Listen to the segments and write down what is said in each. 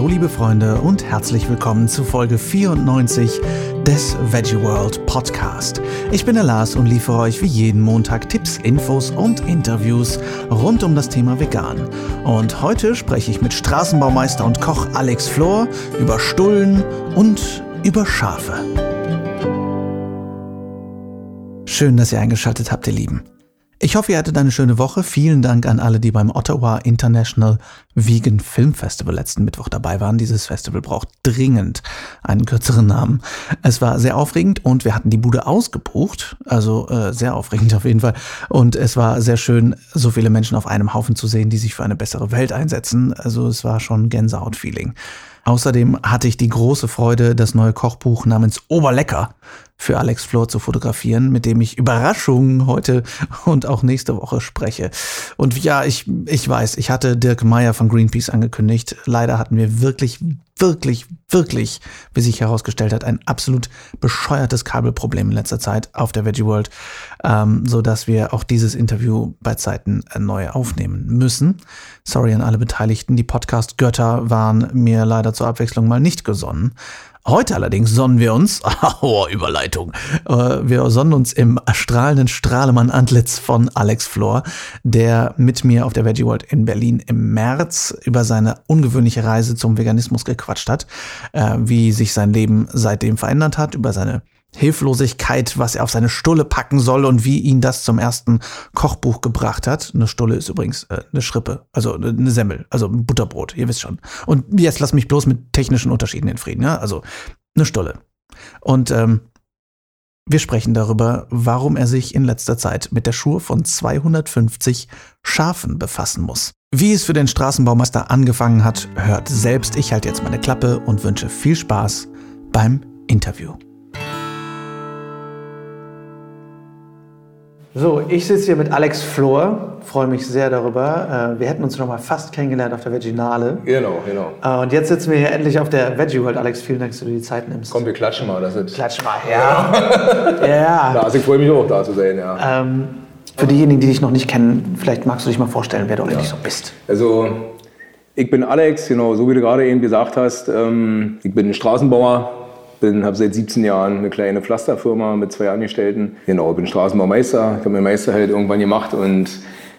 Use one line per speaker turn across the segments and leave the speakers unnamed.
Hallo liebe Freunde und herzlich willkommen zu Folge 94 des Veggie World Podcast. Ich bin der Lars und liefere euch wie jeden Montag Tipps, Infos und Interviews rund um das Thema Vegan. Und heute spreche ich mit Straßenbaumeister und Koch Alex Flor über Stullen und über Schafe. Schön, dass ihr eingeschaltet habt, ihr Lieben. Ich hoffe, ihr hattet eine schöne Woche. Vielen Dank an alle, die beim Ottawa International Vegan Film Festival letzten Mittwoch dabei waren. Dieses Festival braucht dringend einen kürzeren Namen. Es war sehr aufregend und wir hatten die Bude ausgebucht. Also äh, sehr aufregend auf jeden Fall. Und es war sehr schön, so viele Menschen auf einem Haufen zu sehen, die sich für eine bessere Welt einsetzen. Also es war schon Gänsehaut-Feeling. Außerdem hatte ich die große Freude, das neue Kochbuch namens Oberlecker für Alex Flor zu fotografieren, mit dem ich Überraschungen heute und auch nächste Woche spreche. Und ja, ich, ich weiß, ich hatte Dirk Meyer von Greenpeace angekündigt. Leider hatten wir wirklich, wirklich, wirklich, wie sich herausgestellt hat, ein absolut bescheuertes Kabelproblem in letzter Zeit auf der Veggie World, ähm, so dass wir auch dieses Interview bei Zeiten neu aufnehmen müssen. Sorry an alle Beteiligten. Die Podcast-Götter waren mir leider zur Abwechslung mal nicht gesonnen. Heute allerdings sonnen wir uns, oh, Überleitung, äh, wir sonnen uns im strahlenden Strahlemann-Antlitz von Alex Flor, der mit mir auf der Veggie World in Berlin im März über seine ungewöhnliche Reise zum Veganismus gequatscht hat, äh, wie sich sein Leben seitdem verändert hat, über seine Hilflosigkeit, was er auf seine Stulle packen soll und wie ihn das zum ersten Kochbuch gebracht hat. Eine Stulle ist übrigens äh, eine Schrippe, also äh, eine Semmel, also ein Butterbrot, ihr wisst schon. Und jetzt lass mich bloß mit technischen Unterschieden in Frieden, ja? Also eine Stulle. Und ähm, wir sprechen darüber, warum er sich in letzter Zeit mit der Schur von 250 Schafen befassen muss. Wie es für den Straßenbaumeister angefangen hat, hört selbst. Ich halte jetzt meine Klappe und wünsche viel Spaß beim Interview. So, ich sitze hier mit Alex Flor, freue mich sehr darüber. Äh, wir hätten uns noch mal fast kennengelernt auf der Veginale.
Genau, genau.
Äh, und jetzt sitzen wir hier endlich auf der Veggie World. Alex, vielen Dank, dass du dir die Zeit nimmst.
Komm, wir klatschen mal. Das ist
Klatsch mal, ja. ja.
ja. Also ich freue mich auch, da zu sein, ja.
Ähm, für diejenigen, die dich noch nicht kennen, vielleicht magst du dich mal vorstellen, wer du eigentlich ja. so bist.
Also, ich bin Alex, genau, so wie du gerade eben gesagt hast. Ähm, ich bin Straßenbauer, bin, habe seit 17 Jahren eine kleine Pflasterfirma mit zwei Angestellten. Genau, bin Straßenbaumeister. Ich habe meinen Meister halt irgendwann gemacht und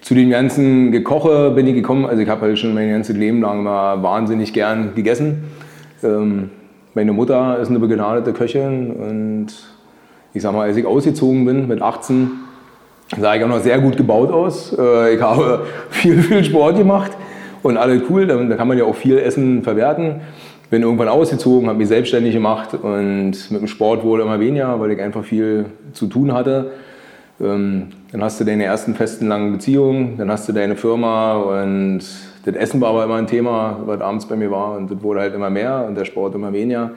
zu dem ganzen Gekoche bin ich gekommen. Also ich habe halt schon mein ganzes Leben lang mal wahnsinnig gern gegessen. Ähm, meine Mutter ist eine begnadete Köchin und ich sag mal, als ich ausgezogen bin mit 18, sah ich auch noch sehr gut gebaut aus. Äh, ich habe viel, viel Sport gemacht und alles cool. Da, da kann man ja auch viel Essen verwerten bin irgendwann ausgezogen, habe mich selbstständig gemacht und mit dem Sport wohl immer weniger, weil ich einfach viel zu tun hatte. Ähm, dann hast du deine ersten festen langen Beziehungen, dann hast du deine Firma und das Essen war aber immer ein Thema, was abends bei mir war und das wurde halt immer mehr und der Sport immer weniger.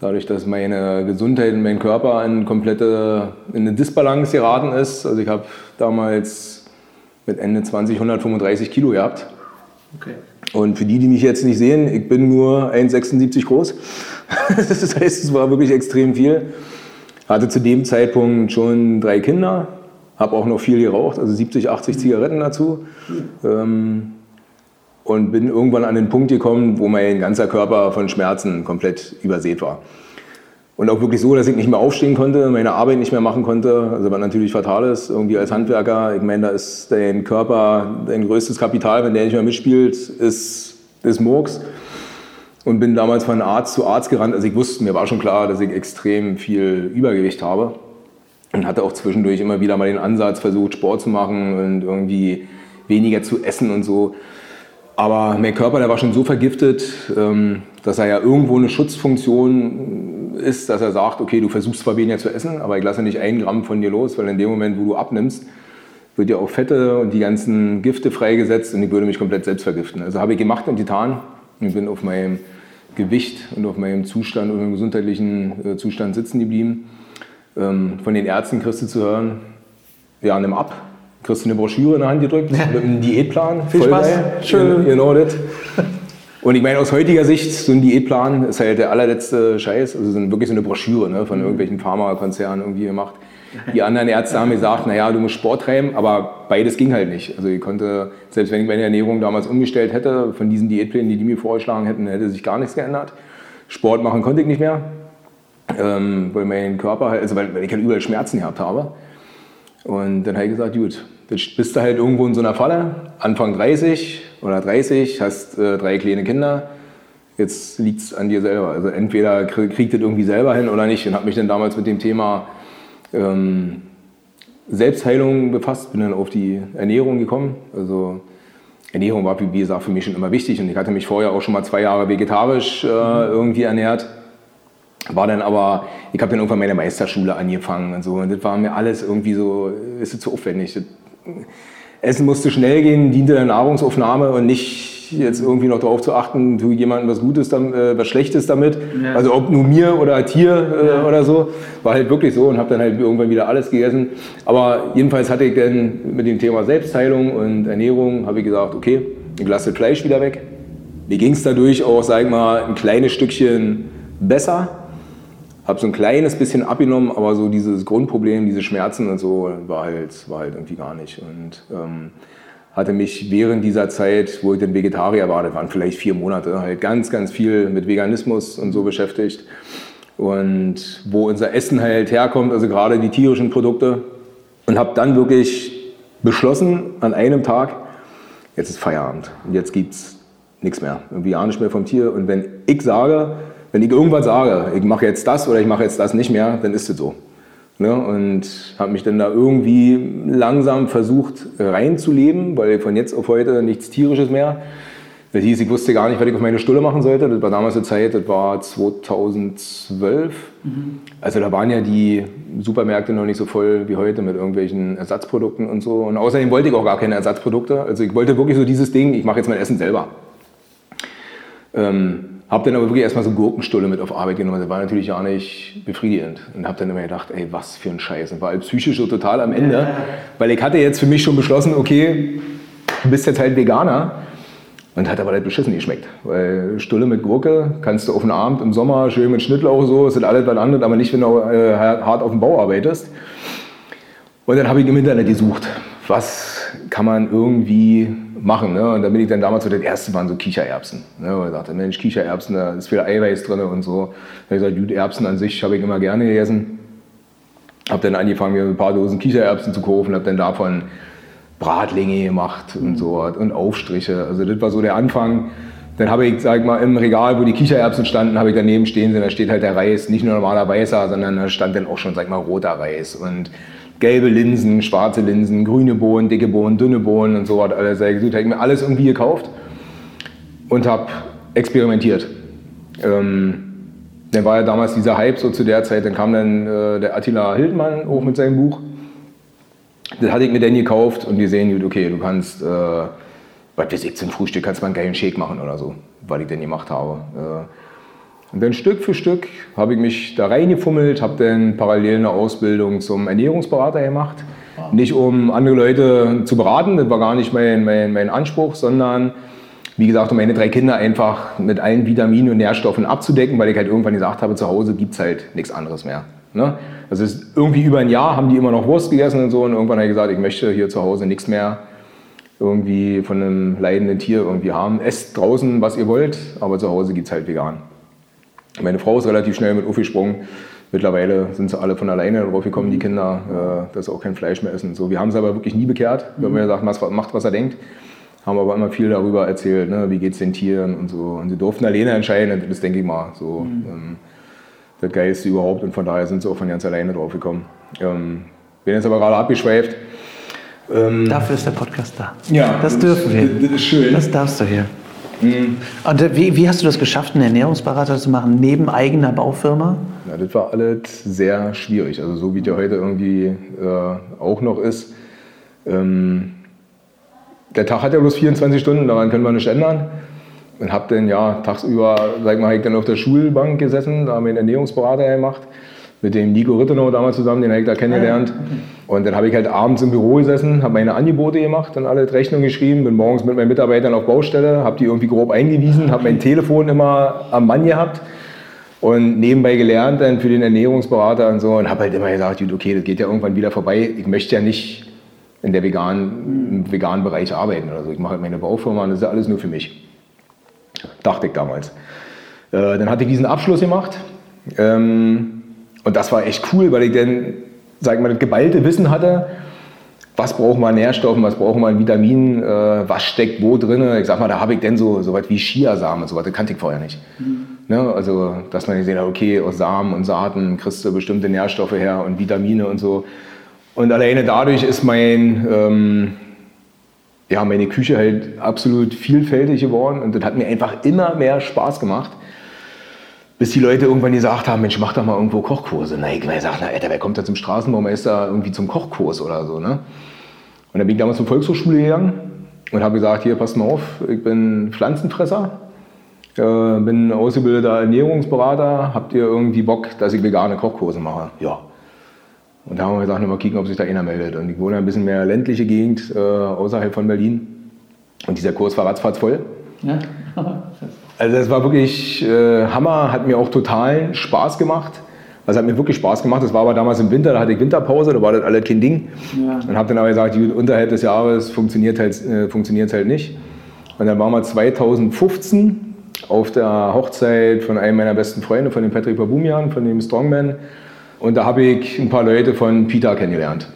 Dadurch, dass meine Gesundheit und mein Körper in komplette in eine Disbalance geraten ist. Also ich habe damals mit Ende 20 135 Kilo gehabt. Okay. Und für die, die mich jetzt nicht sehen, ich bin nur 1,76 groß. das heißt, es war wirklich extrem viel. Hatte zu dem Zeitpunkt schon drei Kinder, habe auch noch viel geraucht, also 70, 80 Zigaretten dazu. Ähm, und bin irgendwann an den Punkt gekommen, wo mein ganzer Körper von Schmerzen komplett übersät war. Und auch wirklich so, dass ich nicht mehr aufstehen konnte, meine Arbeit nicht mehr machen konnte. Also was natürlich fatal ist, irgendwie als Handwerker. Ich meine, da ist dein Körper dein größtes Kapital, wenn der nicht mehr mitspielt, ist, ist Murks. Und bin damals von Arzt zu Arzt gerannt. Also ich wusste, mir war schon klar, dass ich extrem viel Übergewicht habe. Und hatte auch zwischendurch immer wieder mal den Ansatz versucht, Sport zu machen und irgendwie weniger zu essen und so. Aber mein Körper, der war schon so vergiftet, ähm, dass er ja irgendwo eine Schutzfunktion ist, dass er sagt, okay, du versuchst zwar weniger zu essen, aber ich lasse nicht einen Gramm von dir los, weil in dem Moment, wo du abnimmst, wird ja auch Fette und die ganzen Gifte freigesetzt und ich würde mich komplett selbst vergiften. Also habe ich gemacht und getan und bin auf meinem Gewicht und auf meinem Zustand und meinem gesundheitlichen äh, Zustand sitzen geblieben. Ähm, von den Ärzten kriegst du zu hören, ja, nimm ab, kriegst du eine Broschüre in der Hand gedrückt mit einem Diätplan.
Viel Spaß.
Schön. Genau das. Und ich meine, aus heutiger Sicht, so ein Diätplan ist halt der allerletzte Scheiß. Also sind wirklich so eine Broschüre ne, von irgendwelchen Pharmakonzernen irgendwie gemacht. Die anderen Ärzte haben gesagt, naja, du musst Sport treiben, aber beides ging halt nicht. Also ich konnte, selbst wenn ich meine Ernährung damals umgestellt hätte, von diesen Diätplänen, die die mir vorgeschlagen hätten, hätte sich gar nichts geändert. Sport machen konnte ich nicht mehr, ähm, weil mein Körper halt, also weil, weil ich halt überall Schmerzen gehabt habe. Und dann habe ich gesagt, gut, jetzt bist du halt irgendwo in so einer Falle, Anfang 30 oder 30, hast äh, drei kleine Kinder, jetzt liegt es an dir selber. Also entweder kriegt das irgendwie selber hin oder nicht. Und habe mich dann damals mit dem Thema ähm, Selbstheilung befasst, bin dann auf die Ernährung gekommen. Also Ernährung war, wie gesagt, für mich schon immer wichtig und ich hatte mich vorher auch schon mal zwei Jahre vegetarisch äh, irgendwie ernährt. War dann aber, ich habe dann irgendwann meine Meisterschule angefangen und so und das war mir alles irgendwie so, ist zu aufwendig. Das, Essen musste schnell gehen, diente der Nahrungsaufnahme und nicht jetzt irgendwie noch darauf zu achten, tue jemandem was Gutes, äh, was Schlechtes damit. Ja. Also ob nur mir oder Tier äh, ja. oder so. War halt wirklich so und habe dann halt irgendwann wieder alles gegessen. Aber jedenfalls hatte ich dann mit dem Thema Selbstheilung und Ernährung, habe ich gesagt, okay, ich lasse Fleisch wieder weg. Mir ging es dadurch auch, sag ich mal, ein kleines Stückchen besser. Habe so ein kleines bisschen abgenommen, aber so dieses Grundproblem, diese Schmerzen und so, war halt, war halt irgendwie gar nicht. Und ähm, hatte mich während dieser Zeit, wo ich dann Vegetarier war, das waren vielleicht vier Monate, halt ganz, ganz viel mit Veganismus und so beschäftigt. Und wo unser Essen halt herkommt, also gerade die tierischen Produkte. Und habe dann wirklich beschlossen an einem Tag, jetzt ist Feierabend und jetzt gibt es nichts mehr. Irgendwie ja nicht mehr vom Tier. Und wenn ich sage, wenn ich irgendwas sage, ich mache jetzt das oder ich mache jetzt das nicht mehr, dann ist es so. Ne, und habe mich dann da irgendwie langsam versucht reinzuleben, weil von jetzt auf heute nichts Tierisches mehr. Das hieß, ich wusste gar nicht, was ich auf meine Stulle machen sollte. Das war damals eine Zeit, das war 2012. Mhm. Also da waren ja die Supermärkte noch nicht so voll wie heute mit irgendwelchen Ersatzprodukten und so. Und außerdem wollte ich auch gar keine Ersatzprodukte. Also ich wollte wirklich so dieses Ding, ich mache jetzt mein Essen selber. Ähm, habe dann aber wirklich erstmal so Gurkenstulle mit auf Arbeit genommen. Das war natürlich gar nicht befriedigend. Und habe dann immer gedacht, ey, was für ein Scheiß. Und war halt psychisch so total am Ende. Weil ich hatte jetzt für mich schon beschlossen, okay, du bist jetzt halt Veganer. Und hat aber halt beschissen geschmeckt. Weil Stulle mit Gurke kannst du auf den Abend im Sommer schön mit Schnittlauch so, das ist alles was anderes, aber nicht, wenn du äh, hart auf dem Bau arbeitest. Und dann habe ich im Internet gesucht, was kann man irgendwie machen. Ne? Und da bin ich dann damals so, das erste waren so Kichererbsen. Ne? Und ich dachte, Mensch, Kichererbsen, da ist viel Eiweiß drin und so. Da habe ich gesagt, gut, Erbsen an sich habe ich immer gerne gegessen. Habe dann angefangen, mir ein paar Dosen Kichererbsen zu kaufen, habe dann davon Bratlinge gemacht und so und Aufstriche. Also das war so der Anfang. Dann habe ich, sag ich mal, im Regal, wo die Kichererbsen standen, habe ich daneben stehen da steht halt der Reis, nicht nur normaler weißer, sondern da stand dann auch schon, sag ich mal, roter Reis und gelbe Linsen, schwarze Linsen, grüne Bohnen, dicke Bohnen, dünne Bohnen und so hat alles sehr gesucht. Habe ich mir alles irgendwie gekauft und habe experimentiert. Ähm, dann war ja damals dieser Hype so zu der Zeit, dann kam dann äh, der Attila Hildmann hoch mit seinem Buch. Das hatte ich mir dann gekauft und die sehen, okay, du kannst, äh, was weiß ich, zum Frühstück kannst du mal einen geilen Shake machen oder so, weil ich den gemacht habe. Äh, und dann Stück für Stück habe ich mich da reingefummelt, habe dann parallel eine Ausbildung zum Ernährungsberater gemacht. Wow. Nicht um andere Leute zu beraten, das war gar nicht mein, mein, mein Anspruch, sondern wie gesagt, um meine drei Kinder einfach mit allen Vitaminen und Nährstoffen abzudecken, weil ich halt irgendwann gesagt habe, zu Hause gibt es halt nichts anderes mehr. Ne? Das ist irgendwie über ein Jahr haben die immer noch Wurst gegessen und so und irgendwann habe ich gesagt, ich möchte hier zu Hause nichts mehr irgendwie von einem leidenden Tier irgendwie haben. Esst draußen, was ihr wollt, aber zu Hause gibt es halt vegan. Meine Frau ist relativ schnell mit aufgesprungen. Mittlerweile sind sie alle von alleine darauf gekommen, die Kinder, äh, dass sie auch kein Fleisch mehr essen. So, wir haben sie aber wirklich nie bekehrt. Wir haben ja gesagt, macht, was er denkt. Haben aber immer viel darüber erzählt, ne? wie geht es den Tieren und so. Und sie durften alleine entscheiden, das denke ich mal so mhm. ähm, das Geilste überhaupt. Und von daher sind sie auch von ganz alleine drauf gekommen. Ähm, bin jetzt aber gerade abgeschweift.
Ähm, Dafür ist der Podcast da.
Ja,
das dürfen wir.
Das, das ist schön.
Das darfst du hier. Mhm. Und äh, wie, wie, hast du das geschafft, einen Ernährungsberater zu machen, neben eigener Baufirma?
Ja, das war alles sehr schwierig. Also so wie der heute irgendwie äh, auch noch ist. Ähm, der Tag hat ja bloß 24 Stunden, daran können wir nicht ändern. Und habe dann ja tagsüber, sag mal, ich dann auf der Schulbank gesessen, da haben wir einen Ernährungsberater gemacht mit dem Nico Rittenau damals zusammen, den habe ich da kennengelernt. Und dann habe ich halt abends im Büro gesessen, habe meine Angebote gemacht, dann alle Rechnungen geschrieben, bin morgens mit meinen Mitarbeitern auf Baustelle, habe die irgendwie grob eingewiesen, habe mein Telefon immer am Mann gehabt. Und nebenbei gelernt dann für den Ernährungsberater und so und habe halt immer gesagt, okay, das geht ja irgendwann wieder vorbei. Ich möchte ja nicht in der veganen, im veganen Bereich arbeiten oder so. Ich mache halt meine Baufirma und das ist ja alles nur für mich. Dachte ich damals. Äh, dann hatte ich diesen Abschluss gemacht. Ähm, und das war echt cool, weil ich dann, sag ich mal, das geballte Wissen hatte, was braucht man Nährstoffen, was braucht man Vitaminen, äh, was steckt wo drin. Ich sag mal, da habe ich dann so, so was wie Chiasamen, so was, das kannte ich vorher nicht. Mhm. Ne? Also, dass man gesehen hat, okay, aus Samen und Saaten kriegst du bestimmte Nährstoffe her und Vitamine und so. Und alleine dadurch ist mein, ähm, ja, meine Küche halt absolut vielfältig geworden und das hat mir einfach immer mehr Spaß gemacht. Bis die Leute irgendwann gesagt haben, Mensch, mach doch mal irgendwo Kochkurse. Na, ich gesagt, na, Alter, wer kommt da zum Straßenbaumeister irgendwie zum Kochkurs oder so, ne? Und dann bin ich damals zur Volkshochschule gegangen und habe gesagt, hier, passt mal auf, ich bin Pflanzenfresser, äh, bin ausgebildeter Ernährungsberater, habt ihr irgendwie Bock, dass ich vegane Kochkurse mache? Ja. Und da haben wir gesagt, mal kicken, ob sich da einer meldet. Und ich wohne ein bisschen mehr ländliche Gegend äh, außerhalb von Berlin. Und dieser Kurs war ratzfatz voll. Ja. also es war wirklich äh, Hammer, hat mir auch total Spaß gemacht. Also hat mir wirklich Spaß gemacht. Das war aber damals im Winter, da hatte ich Winterpause, da war das alles kein Ding. Ja. Und habe dann aber gesagt, unterhalb des Jahres funktioniert halt, äh, funktioniert halt nicht. Und dann waren wir 2015 auf der Hochzeit von einem meiner besten Freunde, von dem Patrick Babumian, von dem Strongman. Und da habe ich ein paar Leute von Peter kennengelernt.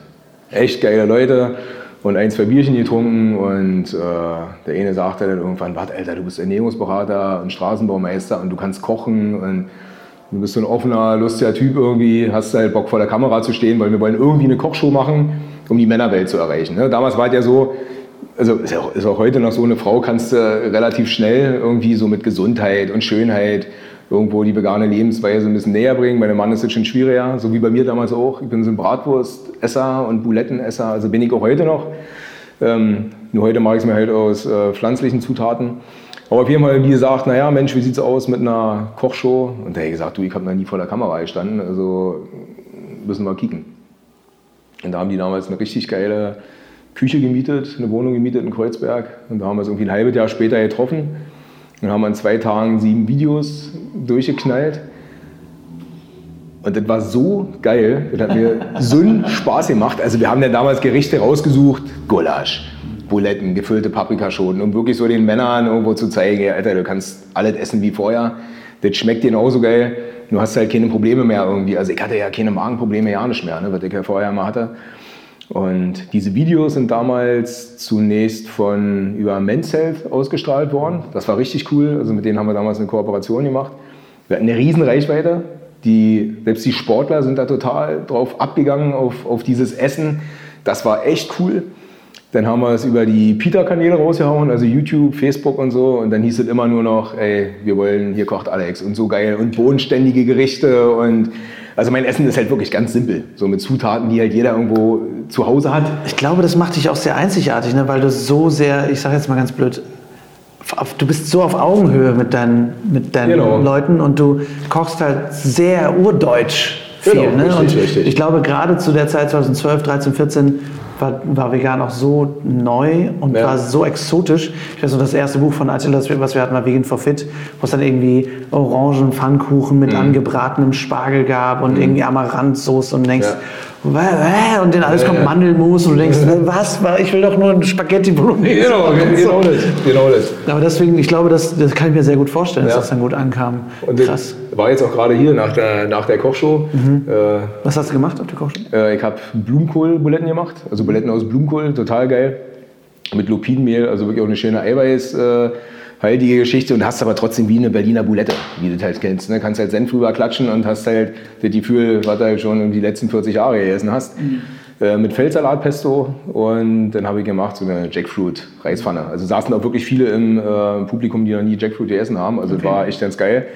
Echt geile Leute und ein, zwei Bierchen getrunken und äh, der eine sagte dann irgendwann, warte Alter, du bist Ernährungsberater und Straßenbaumeister und du kannst kochen und du bist so ein offener, lustiger Typ irgendwie, hast halt Bock vor der Kamera zu stehen, weil wir wollen irgendwie eine Kochshow machen, um die Männerwelt zu erreichen. Ne? Damals war es ja so, also ist auch, ist auch heute noch so, eine Frau kannst du relativ schnell irgendwie so mit Gesundheit und Schönheit irgendwo die vegane Lebensweise ein bisschen näher bringen. Bei meinem Mann ist es schon schwieriger, so wie bei mir damals auch. Ich bin so ein Bratwurstesser und Bulettenesser, also bin ich auch heute noch. Ähm, nur heute mache ich es mir halt aus äh, pflanzlichen Zutaten. Aber auf jeden Fall, wie gesagt, naja, Mensch, wie sieht es aus mit einer Kochshow? Und der hat gesagt, du, ich habe noch nie vor der Kamera gestanden, also müssen wir kicken. Und da haben die damals eine richtig geile Küche gemietet, eine Wohnung gemietet in Kreuzberg. Und da haben wir es irgendwie ein halbes Jahr später getroffen. Dann haben wir in zwei Tagen sieben Videos durchgeknallt. Und das war so geil, das hat mir so einen Spaß gemacht. Also wir haben dann damals Gerichte rausgesucht, Gulasch, Buletten, gefüllte Paprikaschoten, um wirklich so den Männern irgendwo zu zeigen, ja, Alter, du kannst alles essen wie vorher. Das schmeckt genauso geil. Du hast halt keine Probleme mehr irgendwie. Also ich hatte ja keine Magenprobleme, ja nicht mehr, ne, was ich ja vorher mal hatte. Und diese Videos sind damals zunächst von über Men's Health ausgestrahlt worden. Das war richtig cool. Also mit denen haben wir damals eine Kooperation gemacht. Wir hatten eine riesen Reichweite. Die, selbst die Sportler sind da total drauf abgegangen auf, auf dieses Essen. Das war echt cool. Dann haben wir es über die Peter-Kanäle rausgehauen, also YouTube, Facebook und so. Und dann hieß es immer nur noch, ey, wir wollen, hier kocht Alex und so geil und bodenständige Gerichte und also mein Essen ist halt wirklich ganz simpel, so mit Zutaten, die halt jeder irgendwo zu Hause hat.
Ich glaube, das macht dich auch sehr einzigartig, ne? weil du so sehr, ich sage jetzt mal ganz blöd, du bist so auf Augenhöhe mit deinen, mit deinen genau. Leuten und du kochst halt sehr urdeutsch viel. Genau, ne? richtig, und richtig. ich glaube, gerade zu der Zeit 2012, 13, 14 war, war vegan auch so neu und ja. war so exotisch. Ich weiß noch, das erste Buch von Attila, was wir hatten, war Vegan for Fit, wo es dann irgendwie Orangenpfannkuchen mit mhm. angebratenem Spargel gab und mhm. irgendwie Amaranthsoße und denkst, ja und dann alles kommt Mandelmus und du denkst, was, ich will doch nur ein Spaghetti Bolognese. Genau, genau das, genau das. Aber deswegen, ich glaube, das, das kann ich mir sehr gut vorstellen, dass das dann gut ankam.
Und Krass. War jetzt auch gerade hier nach der, nach der Kochshow.
Mhm. Äh, was hast du gemacht auf der Kochshow?
Äh, ich habe Blumenkohl-Buletten gemacht, also Buletten aus Blumenkohl, total geil. Mit Lupinenmehl, also wirklich auch eine schöne Eiweiß. Äh, heilige Geschichte und hast aber trotzdem wie eine Berliner Boulette, wie du das halt kennst. Ne? Kannst halt Senf drüber klatschen und hast halt das Gefühl, was du halt schon die letzten 40 Jahre gegessen hast. Mhm. Äh, mit Feldsalatpesto und dann habe ich gemacht so eine Jackfruit-Reispfanne. Also saßen auch wirklich viele im äh, Publikum, die noch nie Jackfruit gegessen haben. Also okay. war echt ganz geil.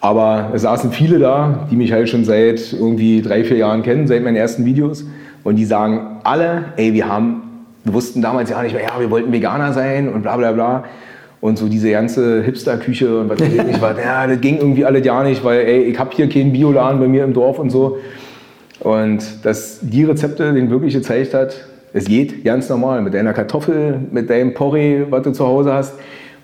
Aber es saßen viele da, die mich halt schon seit irgendwie drei, vier Jahren kennen, seit meinen ersten Videos. Und die sagen alle, ey, wir haben, wir wussten damals ja nicht mehr, ja, wir wollten Veganer sein und bla bla bla. Und so diese ganze Hipster-Küche und was weiß ich nicht, ja, das ging irgendwie alles ja nicht, weil ey, ich habe hier keinen Bioladen bei mir im Dorf und so. Und dass die Rezepte den wirklich gezeigt hat, es geht ganz normal mit deiner Kartoffel, mit deinem Porree, was du zu Hause hast.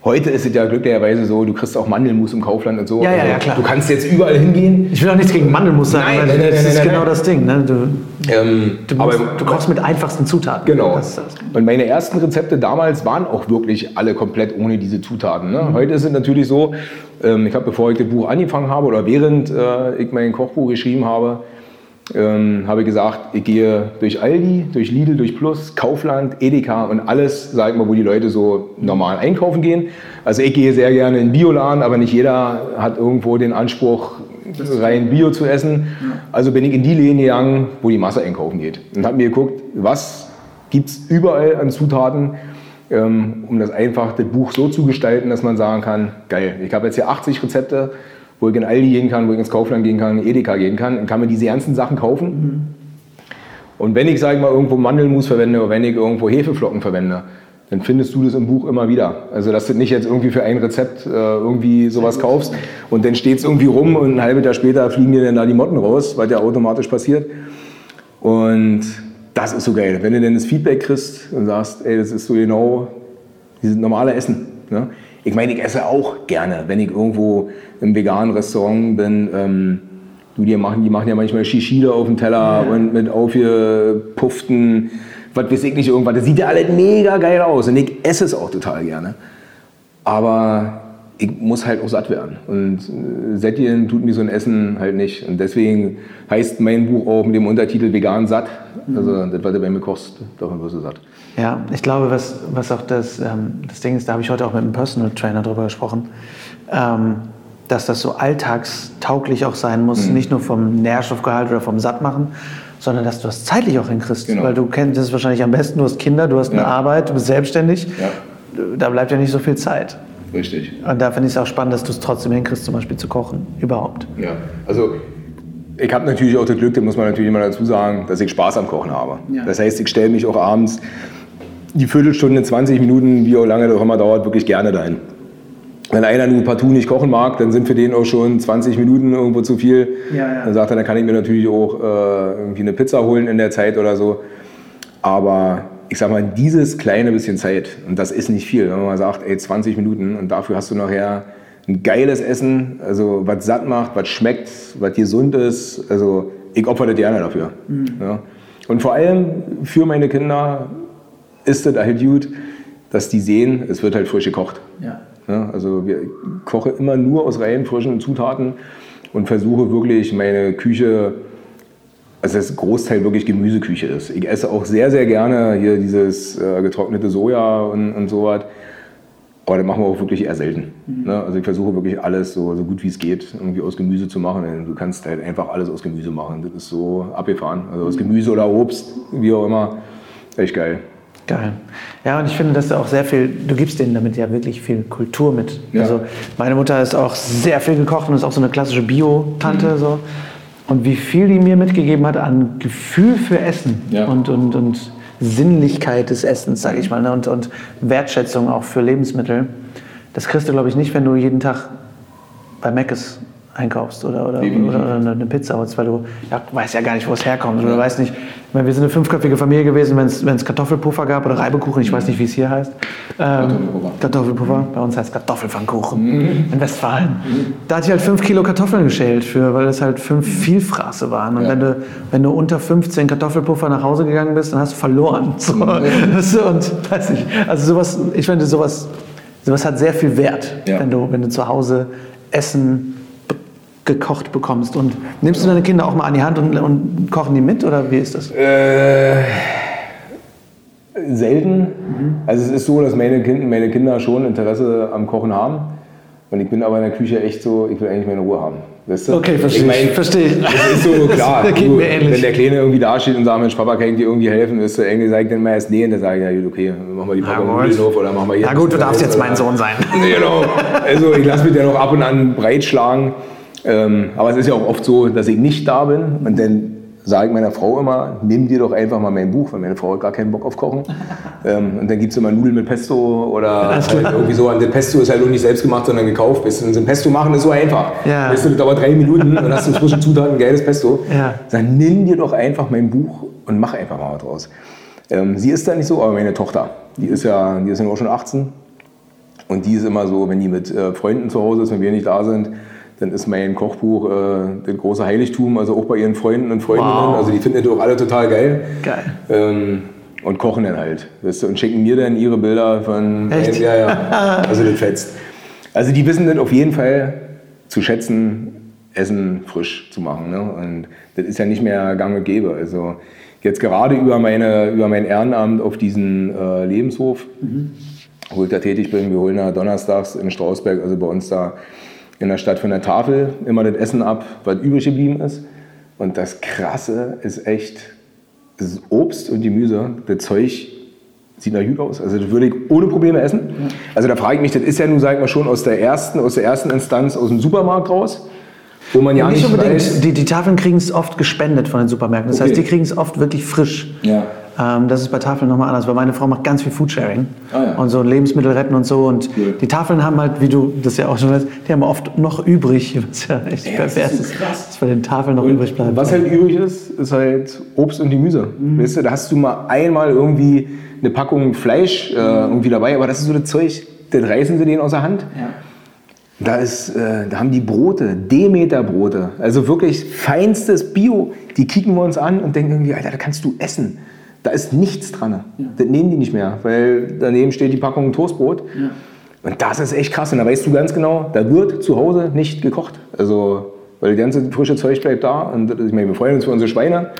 Heute ist es ja glücklicherweise so, du kriegst auch Mandelmus im Kaufland und so.
Ja, ja,
Also
ja, klar.
Du kannst jetzt überall hingehen.
Ich will auch nichts gegen Mandelmus sagen,
Nein,
aber
nein, nein,
das ist genau das Ding. Ne? Du,
Ähm,
du, musst, du kochst mit einfachsten Zutaten.
Genau.
Das das.
Und meine ersten Rezepte damals waren auch wirklich alle komplett ohne diese Zutaten. Ne?
Mhm.
Heute ist es natürlich so, ähm, ich habe, bevor ich das Buch angefangen habe oder während äh, ich mein Kochbuch geschrieben habe, ähm, habe ich gesagt, ich gehe durch Aldi, durch Lidl, durch Plus, Kaufland, Edeka und alles, sag ich mal, wo die Leute so normal einkaufen gehen. Also ich gehe sehr gerne in den Bioladen, aber nicht jeder hat irgendwo den Anspruch, rein Bio zu essen. Also bin ich in die Läden gegangen, wo die Masse einkaufen geht. Und habe mir geguckt, was gibt es überall an Zutaten, ähm, um das einfach, das Buch so zu gestalten, dass man sagen kann, geil, ich habe jetzt hier 80 Rezepte, wo ich in Aldi gehen kann, wo ich ins Kaufland gehen kann, in Edeka gehen kann, und kann mir diese ganzen Sachen kaufen. Und wenn ich, sage mal, irgendwo Mandelmus verwende oder wenn ich irgendwo Hefeflocken verwende, dann findest du das im Buch immer wieder. Also dass du nicht jetzt irgendwie für ein Rezept äh, irgendwie sowas kaufst und dann steht es irgendwie rum und ein halbes Jahr später fliegen dir dann da die Motten raus, weil ja automatisch passiert. Und das ist so geil. Wenn du dann das Feedback kriegst und sagst, ey, das ist so genau dieses normale Essen. Ne? Ich meine, ich esse auch gerne, wenn ich irgendwo im veganen Restaurant bin. Ähm, du, die machen, die machen ja manchmal Shishida auf dem Teller und mit aufgepufften, was weiß ich nicht, irgendwas. Das sieht ja alles mega geil aus und ich esse es auch total gerne. Aber ich muss halt auch satt werden. Und äh, sättigen tut mir so ein Essen halt nicht. Und deswegen heißt mein Buch auch mit dem Untertitel Vegan satt. Also das, was du bei mir kochst, davon wirst du satt.
Ja, ich glaube, was, was auch das, ähm, das Ding ist, da habe ich heute auch mit einem Personal Trainer drüber gesprochen, ähm, dass das so alltagstauglich auch sein muss,
Mhm.
nicht nur vom Nährstoffgehalt oder vom Sattmachen, sondern dass du das zeitlich auch hinkriegst.
Genau.
Weil du kennst das wahrscheinlich am besten, du hast Kinder, du hast eine
Ja.
Arbeit, du bist selbstständig,
Ja.
da bleibt ja nicht so viel Zeit.
Richtig.
Und da finde ich es auch spannend, dass du es trotzdem hinkriegst, zum Beispiel zu kochen, überhaupt.
Ja, also ich habe natürlich auch das Glück, das muss man natürlich immer dazu sagen, dass ich Spaß am Kochen habe.
Ja.
Das heißt, ich stelle mich auch abends die Viertelstunde, 20 Minuten, wie auch lange das auch immer dauert, wirklich gerne dahin. Wenn einer nur partout nicht kochen mag, dann sind für den auch schon 20 Minuten irgendwo zu viel.
Ja, ja.
Dann sagt er, dann kann ich mir natürlich auch äh, irgendwie eine Pizza holen in der Zeit oder so. Aber ich sag mal, dieses kleine bisschen Zeit, und das ist nicht viel, wenn man mal sagt, ey, 20 Minuten und dafür hast du nachher ein geiles Essen, also was satt macht, was schmeckt, was gesund ist. Also ich opfer das gerne dafür. Ja. Und vor allem für meine Kinder ist das halt gut, dass die sehen, es wird halt frisch gekocht.
Ja.
Ja, also wir, ich koche immer nur aus rein frischen Zutaten und versuche wirklich meine Küche, also das Großteil wirklich Gemüseküche ist. Ich esse auch sehr, sehr gerne hier dieses äh, getrocknete Soja und, und so was. Aber das machen wir auch wirklich eher selten. Ne? Also ich versuche wirklich alles so, so gut wie es geht irgendwie aus Gemüse zu machen. Denn Du kannst halt einfach alles aus Gemüse machen. Das ist so abgefahren. Also aus Gemüse oder Obst, wie auch immer. Echt geil.
Geil. Ja, und ich finde, dass du auch sehr viel, du gibst denen damit ja wirklich viel Kultur mit.
Ja.
Also meine Mutter ist auch sehr viel gekocht und ist auch so eine klassische Bio-Tante.
Mhm.
So. Und wie viel die mir mitgegeben hat an Gefühl für Essen
Ja.
und, und, und Sinnlichkeit des Essens, sage ich mal, ne? und, und Wertschätzung auch für Lebensmittel, das kriegst du, glaube ich, nicht, wenn du jeden Tag bei Mc's einkaufst oder, oder,
Definitiv.
oder eine Pizza holst, weil du ja, weißt ja gar nicht, wo es herkommt. Oder weißt nicht, ich meine, wir sind eine fünfköpfige Familie gewesen, wenn es Kartoffelpuffer gab oder Reibekuchen, ich weiß nicht, wie es hier heißt. Ähm,
Kartoffelpuffer.
Kartoffelpuffer, bei uns heißt Kartoffelpfannkuchen in Westfalen. Da hatte ich halt fünf Kilo Kartoffeln geschält für, weil das halt fünf Vielfraße waren. Und
Ja.
wenn, du, wenn du unter 15 Kartoffelpuffer nach Hause gegangen bist, dann hast du verloren. So, weißt du, und weiß ich, also sowas, ich finde sowas, sowas hat sehr viel Wert,
Ja.
wenn, du, wenn du zu Hause Essen gekocht bekommst. Und nimmst du deine Kinder auch mal an die Hand und, und kochen die mit oder wie ist das?
Äh, selten. Also es ist so, dass meine, kind, meine Kinder schon Interesse am Kochen haben. Und ich bin aber in der Küche echt so, ich will eigentlich meine Ruhe haben. Weißt du?
Okay, verstehe
ich. mein,
verstehe.
Es ist so klar.
Das
du. Wenn der Kleine irgendwie dasteht und sagt, Mensch, Papa, kann ich dir irgendwie helfen? Ist so irgendwie ich dann mal erst nee, und dann sage ich, ja gut, okay, machen wir die Papa. Nudeln auf oder machen wir hier.
Na gut, du
das
darfst jetzt mein Sohn sein.
genau. Also ich lasse mich ja noch ab und an breitschlagen. Ähm, aber es ist ja auch oft so, dass ich nicht da bin und dann sage ich meiner Frau immer, nimm dir doch einfach mal mein Buch, weil meine Frau hat gar keinen Bock auf Kochen. ähm, und dann gibt es immer Nudeln mit Pesto oder halt irgendwie so. Und das Pesto ist halt auch nicht selbst gemacht, sondern gekauft. Du, Und so ein Pesto machen ist so einfach.
Ja.
Weißt du, das dauert drei Minuten und hast du frische Zutaten, geiles Pesto.
Ja.
Sag, nimm dir doch einfach mein Buch und mach einfach mal was draus. Ähm, sie ist da nicht so, aber meine Tochter, die ist ja, die ist ja auch schon 18. Und die ist immer so, wenn die mit äh, Freunden zu Hause ist, wenn wir nicht da sind, dann ist mein Kochbuch äh, das große Heiligtum, also auch bei ihren Freunden und Freundinnen.
Wow.
Also die finden das auch alle total geil.
Geil.
Ähm, und kochen dann halt. Weißt du, und schicken mir dann ihre Bilder von.
Echt?
Ja, ja. Also das fetzt. Also die wissen dann auf jeden Fall zu schätzen, Essen frisch zu machen. Ne? Und das ist ja nicht mehr gang und gäbe. Also jetzt gerade über, meine, über mein Ehrenamt auf diesen äh, Lebenshof, wo ich da tätig bin, wir holen da donnerstags in Strausberg, also bei uns da in der Stadt von der Tafel, immer das Essen ab, was übrig geblieben ist. Und das Krasse ist echt, das ist Obst und Gemüse, das Zeug sieht nach gut aus. Also das würde ich ohne Probleme essen. Also da frage ich mich, das ist ja nun, sag ich mal, schon aus der ersten, aus der ersten Instanz aus dem Supermarkt raus, wo man ja
nicht
nicht,
unbedingt.
weiß.
Die, die Tafeln kriegen es oft gespendet von den Supermärkten. Das
Okay.
heißt, die kriegen es oft wirklich frisch.
Ja.
Ähm, das ist bei Tafeln nochmal anders, weil meine Frau macht ganz viel Foodsharing
Ah, ja.
und so Lebensmittel retten und so. Und
Cool.
die Tafeln haben halt, wie du das ja auch schon weißt, die haben oft noch übrig, was ja echt
Ja,
pervers
ist krass.
dass bei den Tafeln noch
Und
übrig bleibt.
was halt übrig ist, ist halt Obst und Gemüse. Weißt du, da hast du mal einmal irgendwie eine Packung Fleisch äh, irgendwie dabei, aber das ist so das Zeug, das reißen sie denen aus der Hand. Da, ist, äh, da haben die Brote, Demeter-Brote, also wirklich feinstes Bio. Die kicken wir uns an und denken irgendwie, Alter, da kannst du essen. Da ist nichts dran. Das nehmen die nicht mehr, weil daneben steht die Packung Toastbrot. Und das ist echt krass. Und da weißt du ganz genau, da wird zu Hause nicht gekocht. Also, weil das ganze frische Zeug bleibt da. Und das- ich meine, wir freuen uns für unsere Schweine.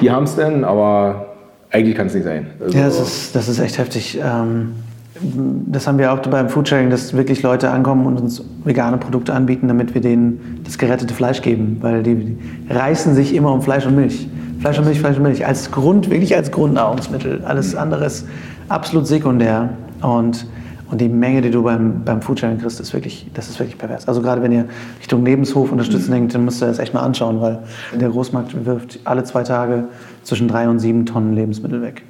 Die haben es dann, aber eigentlich kann es nicht sein. Also,
Ja, das ist, das ist echt heftig. Ähm, das haben wir auch beim Foodsharing, dass wirklich Leute ankommen und uns vegane Produkte anbieten, damit wir denen das gerettete Fleisch geben. Weil die reißen sich immer um Fleisch und Milch. Fleisch und Milch, Fleisch und Milch. Als Grund, wirklich als Grundnahrungsmittel. Alles andere ist absolut sekundär. Und, und die Menge, die du beim, beim Foodsharing kriegst, ist wirklich, das ist wirklich pervers. Also gerade wenn ihr Richtung Lebenshof unterstützen denkt, dann müsst ihr das echt mal anschauen, weil der Großmarkt wirft alle zwei Tage zwischen drei und sieben Tonnen Lebensmittel weg.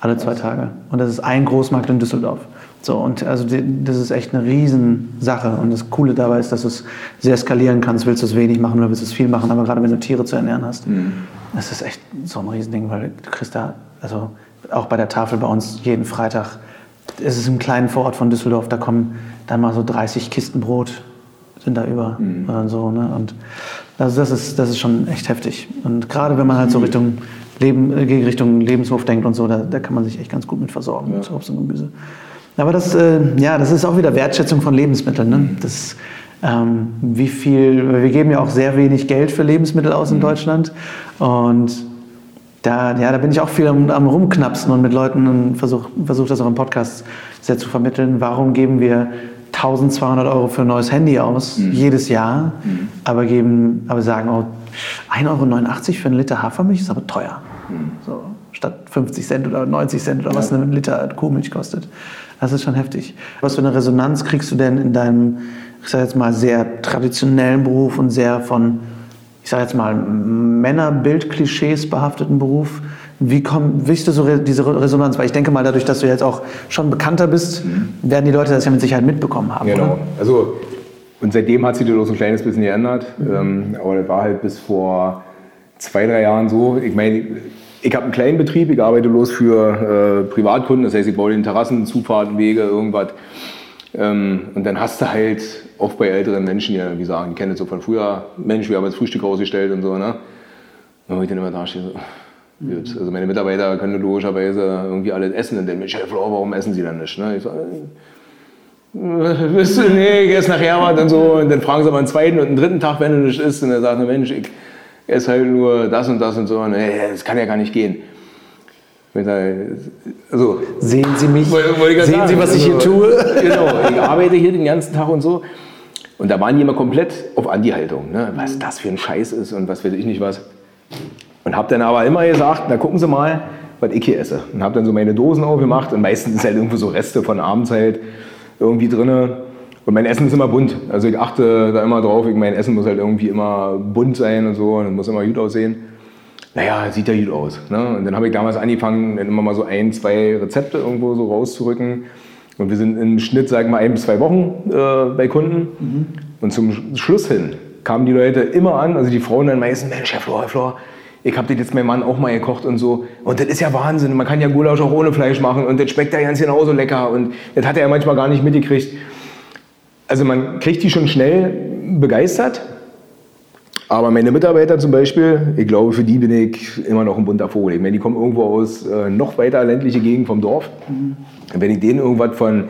Alle zwei Tage. Und das ist ein Großmarkt in Düsseldorf. So, und also das ist echt eine Riesensache. Und das Coole dabei ist, dass du es sehr skalieren kannst. Willst du es wenig machen oder willst du es viel machen? Aber gerade wenn du Tiere zu ernähren hast, das ist echt so ein Riesending, weil du kriegst da, also auch bei der Tafel bei uns jeden Freitag, es ist im kleinen Vorort von Düsseldorf, da kommen dann mal so 30 Kisten Brot sind da über und so. Ne? Und also das ist, das ist schon echt heftig. Und gerade wenn man halt so Richtung Leben, äh, Richtung Lebenshof denkt und so, da, da kann man sich echt ganz gut mit versorgen, mit Obst und Gemüse. Aber das, äh, ja, das ist auch wieder Wertschätzung von Lebensmitteln. Ne? Das, ähm, wie viel, wir geben ja auch sehr wenig Geld für Lebensmittel aus in Deutschland. Und da, ja, da bin ich auch viel am, am Rumknapsen und mit Leuten versuche versuch das auch im Podcast sehr zu vermitteln. Warum geben wir 1200 Euro für ein neues Handy aus, jedes Jahr, aber, geben, aber sagen, oh, 1,89 Euro für einen Liter Hafermilch ist aber teuer. So, statt 50 Cent oder 90 Cent oder was ein Liter Kuhmilch kostet. Das ist schon heftig. Was für eine Resonanz kriegst du denn in deinem, ich sage jetzt mal, sehr traditionellen Beruf und sehr von ich sage jetzt mal, Männerbildklischees behafteten Beruf. Wie kommt, wie ist das so re- diese Resonanz? Weil ich denke mal, dadurch, dass du jetzt auch schon bekannter bist, werden die Leute das ja mit Sicherheit mitbekommen haben.
Genau.
Oder?
Also, und seitdem hat sich das so ein kleines bisschen geändert. Ähm, aber das war halt bis vor zwei, drei Jahren so. Ich meine, ich habe einen kleinen Betrieb, ich arbeite bloß für äh, Privatkunden, das heißt, ich baue den Terrassen, Zufahrten, Wege, irgendwas. Ähm, und dann hast du halt oft bei älteren Menschen, die ja irgendwie sagen, die kennen das so von früher, Mensch, wir haben jetzt Frühstück rausgestellt und so, ne? Und wo ich dann immer da stehe, so, gut. Also meine Mitarbeiter können logischerweise irgendwie alles essen und dann, Mensch, Herr Flor, warum essen sie dann nicht? Ne? Ich sag, Wisst du, nee, ich esse nachher was und so. Und dann fragen sie aber einen zweiten und einen dritten Tag, wenn du nicht isst. Und dann sagt er, Mensch, ich esse halt nur das und das und so. Und ey, das kann ja gar nicht gehen. Also,
Sehen Sie mich?
wollte- wollte
Sehen
sagen.
Sie, was ich hier
Also,
tue?
Genau, ich arbeite hier den ganzen Tag und so. Und da waren die immer komplett auf Andi-Haltung, ne? was das für ein Scheiß ist und was weiß ich nicht was. Und habe dann aber immer gesagt, na gucken Sie mal, was ich hier esse. Und habe dann so meine Dosen aufgemacht und meistens ist halt irgendwo so Reste von abends halt irgendwie drinne. Und mein Essen ist immer bunt. Also ich achte da immer drauf, ich, mein Essen muss halt irgendwie immer bunt sein und so und muss immer gut aussehen. Naja, sieht ja gut aus. Ne? Und dann habe ich damals angefangen, dann immer mal so ein, zwei Rezepte irgendwo so rauszurücken. Und wir sind im Schnitt, sagen wir mal, ein bis zwei Wochen äh, bei Kunden. Und zum Sch- Schluss hin kamen die Leute immer an, also die Frauen dann meistens, Mensch, Herr Flor, Herr Flor, ich habe das jetzt meinem Mann auch mal gekocht und so. Und das ist ja Wahnsinn. Man kann ja Gulasch auch ohne Fleisch machen und das schmeckt ja ganz genauso lecker. Und das hat er ja manchmal gar nicht mitgekriegt. Also man kriegt die schon schnell begeistert. Aber meine Mitarbeiter zum Beispiel, ich glaube, für die bin ich immer noch ein bunter Vogel. Ich meine, die kommen irgendwo aus äh, noch weiter ländliche Gegend vom Dorf. Mhm. Wenn ich denen irgendwas von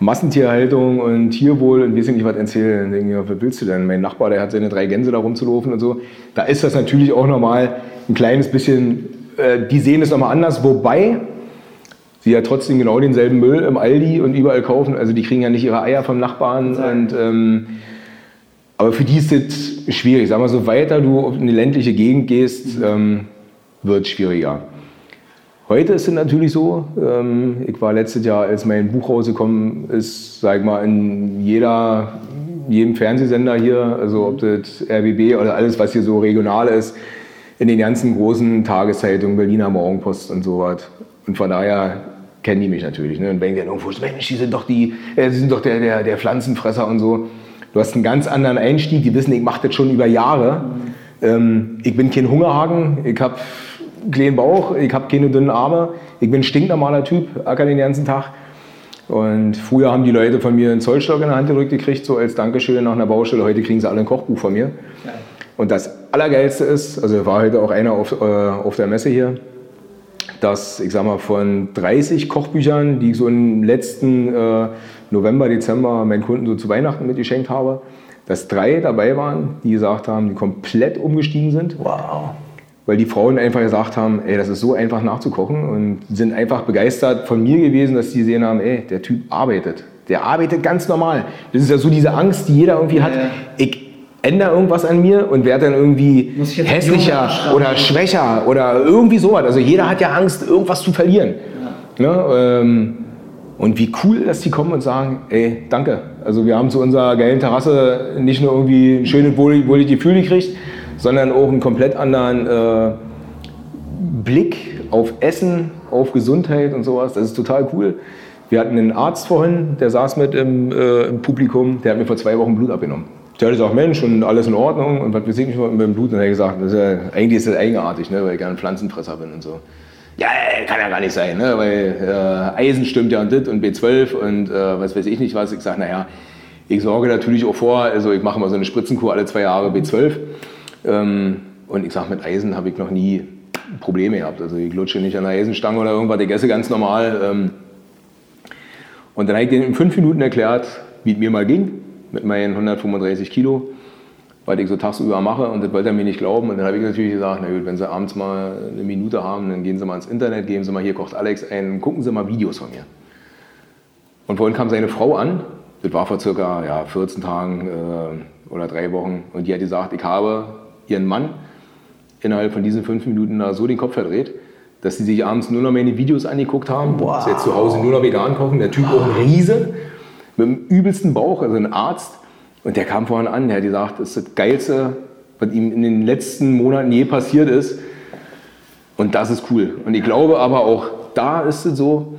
Massentierhaltung und Tierwohl und weiß nicht was erzähle, dann denke ich, was willst du denn? Mein Nachbar, der hat seine drei Gänse da rumzulaufen und so. Da ist das natürlich auch nochmal ein kleines bisschen, äh, die sehen es nochmal anders, wobei sie ja trotzdem genau denselben Müll im Aldi und überall kaufen. Also die kriegen ja nicht ihre Eier vom Nachbarn. Und, ähm, aber für die ist das schwierig. Sag mal, so weiter du auf eine ländliche Gegend gehst, ähm, wird es schwieriger. Heute ist es natürlich so, ähm, ich war letztes Jahr, als mein Buch rausgekommen ist, sag ich mal, in jeder, jedem Fernsehsender hier, also ob das RBB oder alles, was hier so regional ist, in den ganzen großen Tageszeitungen, Berliner Morgenpost und so was. Und von daher kennen die mich natürlich. Ne? Und denken dann irgendwo, Mensch, die sind doch, die, äh, die sind doch der, der, der Pflanzenfresser und so. Du hast einen ganz anderen Einstieg. Die wissen, ich mache das schon über Jahre. Ähm, ich bin kein Hungerhaken. Ich habe kleinen Bauch, ich habe keine dünnen Arme, ich bin ein stinknormaler Typ, acker den ganzen Tag. Und früher haben die Leute von mir einen Zollstock in der Hand gedrückt gekriegt, so als Dankeschön nach einer Baustelle. Heute kriegen sie alle ein Kochbuch von mir. Und das Allergeilste ist, also war heute auch einer auf, äh, auf der Messe hier, dass ich sag mal von 30 Kochbüchern, die ich so im letzten äh, November, Dezember meinen Kunden so zu Weihnachten mitgeschenkt habe, dass drei dabei waren, die gesagt haben, die komplett umgestiegen sind.
Wow
weil die Frauen einfach gesagt haben, ey, das ist so einfach nachzukochen und sind einfach begeistert von mir gewesen, dass sie gesehen haben, ey, der Typ arbeitet. Der arbeitet ganz normal. Das ist ja so diese Angst, die jeder irgendwie hat. Ja. Ich ändere irgendwas an mir und werde dann irgendwie hässlicher oder schwächer oder irgendwie sowas. Also jeder hat ja Angst, irgendwas zu verlieren. Ja. Ne? Ähm, und wie cool, dass die kommen und sagen, ey, danke. Also wir haben zu unserer geilen Terrasse nicht nur irgendwie ein schönes, wohliges Gefühl gekriegt, sondern auch einen komplett anderen äh, Blick auf Essen, auf Gesundheit und sowas. Das ist total cool. Wir hatten einen Arzt vorhin, der saß mit im, äh, im Publikum, der hat mir vor zwei Wochen Blut abgenommen. Der hat gesagt, Mensch, und alles in Ordnung und was weiß ich nicht mit dem Blut. Und er hat gesagt, ist ja, eigentlich ist das eigenartig, ne, weil ich gerne Pflanzenfresser bin und so. Ja, kann ja gar nicht sein, ne, weil äh, Eisen stimmt ja und das und B12 und äh, was weiß ich nicht was. Ich sage, naja, ich sorge natürlich auch vor, also ich mache mal so eine Spritzenkur alle zwei Jahre B12. Ähm, und ich sage, mit Eisen habe ich noch nie Probleme gehabt. Also ich lutsche nicht an der Eisenstange oder irgendwas, ich esse ganz normal. Ähm. Und dann habe ich denen in fünf Minuten erklärt, wie es mir mal ging mit meinen 135 Kilo, was ich so tagsüber mache. Und das wollte er mir nicht glauben. Und dann habe ich natürlich gesagt, na gut, wenn Sie abends mal eine Minute haben, dann gehen Sie mal ins Internet, geben Sie mal, hier kocht Alex ein, gucken Sie mal Videos von mir. Und vorhin kam seine Frau an, das war vor circa ja, 14 Tagen äh, oder drei Wochen, und die hat gesagt, ich habe ihren Mann innerhalb von diesen fünf Minuten da so den Kopf verdreht, dass sie sich abends nur noch meine Videos angeguckt haben. Wow. Sie jetzt zu Hause nur noch vegan kochen. Der Typ wow. auch ein Riese mit dem übelsten Bauch, also ein Arzt. Und der kam vorhin an, der hat gesagt, das ist das Geilste, was ihm in den letzten Monaten je passiert ist. Und das ist cool. Und ich glaube aber auch da ist es so,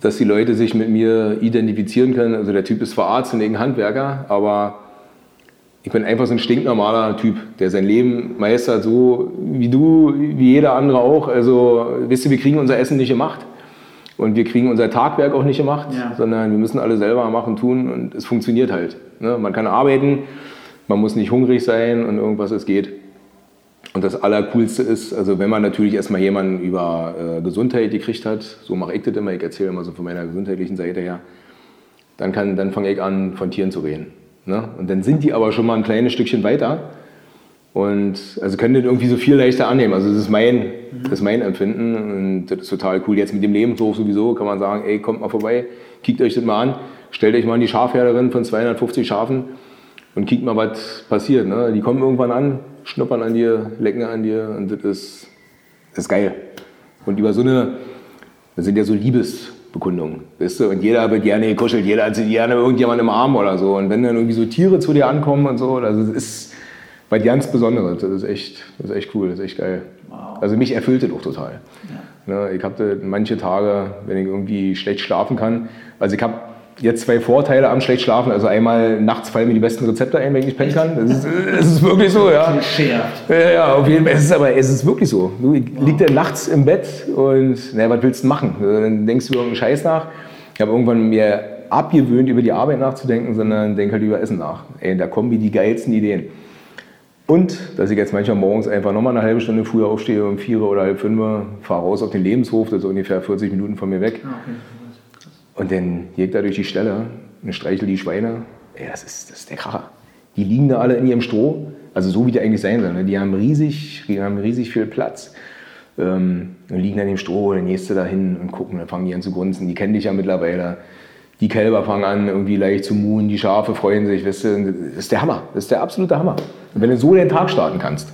dass die Leute sich mit mir identifizieren können. Also der Typ ist zwar Arzt und irgendein Handwerker, aber ich bin einfach so ein stinknormaler Typ, der sein Leben meistert, so wie du, wie jeder andere auch. Also, wisst ihr, wir kriegen unser Essen nicht gemacht und wir kriegen unser Tagwerk auch nicht gemacht, ja. sondern wir müssen alle selber machen, tun und es funktioniert halt. Ne? Man kann arbeiten, man muss nicht hungrig sein und irgendwas, es geht. Und das Allercoolste ist, also wenn man natürlich erstmal jemanden über äh, Gesundheit gekriegt hat, so mache ich das immer, ich erzähle immer so von meiner gesundheitlichen Seite her, dann, dann fange ich an, von Tieren zu reden. Ne? Und dann sind die aber schon mal ein kleines Stückchen weiter und also können das irgendwie so viel leichter annehmen. Also das ist mein, das ist mein Empfinden und das ist total cool. Jetzt mit dem Lebenshof sowieso kann man sagen, ey, kommt mal vorbei, kickt euch das mal an, stellt euch mal in die Schafherderin von 250 Schafen und kickt mal, was passiert. Ne? Die kommen irgendwann an, schnuppern an dir, lecken an dir und das ist, das ist geil. Und über so eine, das sind ja so Liebes, Bekundung. Weißt du? Und jeder wird gerne gekuschelt, jeder hat gerne irgendjemand im Arm oder so. Und wenn dann irgendwie so Tiere zu dir ankommen und so, das ist was ganz Besonderes. Das ist echt, das ist echt cool, das ist echt geil. Wow. Also mich erfüllt das auch total. Ja. Ne, ich habe manche Tage, wenn ich irgendwie schlecht schlafen kann, also ich habe jetzt zwei Vorteile am schlecht schlafen. Also einmal nachts fallen mir die besten Rezepte ein, wenn ich nicht pennen kann. Das ist, das ist wirklich so, ja. Ja, ja, auf jeden Fall. Es ist aber es ist wirklich so. Du liegst ja nachts im Bett und na, was willst du machen? Dann denkst du über irgendeinen Scheiß nach. Ich habe irgendwann mir abgewöhnt, über die Arbeit nachzudenken, sondern denke halt über Essen nach. Ey, da kommen mir die geilsten Ideen. Und dass ich jetzt manchmal morgens einfach nochmal eine halbe Stunde früher aufstehe, um vier oder halb fünf, fahre raus auf den Lebenshof, das ist ungefähr 40 Minuten von mir weg. Ah, okay. Und dann ich da durch die Stelle und streichel die Schweine. Ey, das ist, das ist der Kracher. Die liegen da alle in ihrem Stroh, also so wie die eigentlich sein sollen. Ne? Die haben riesig, die haben riesig viel Platz. Ähm, und liegen da in dem Stroh, dann gehst du da hin und gucken, dann fangen die an zu grunzen. Die kennen dich ja mittlerweile. Die Kälber fangen an, irgendwie leicht zu muhen, die Schafe freuen sich, weißt du, das ist der Hammer, das ist der absolute Hammer. Und wenn du so den Tag starten kannst,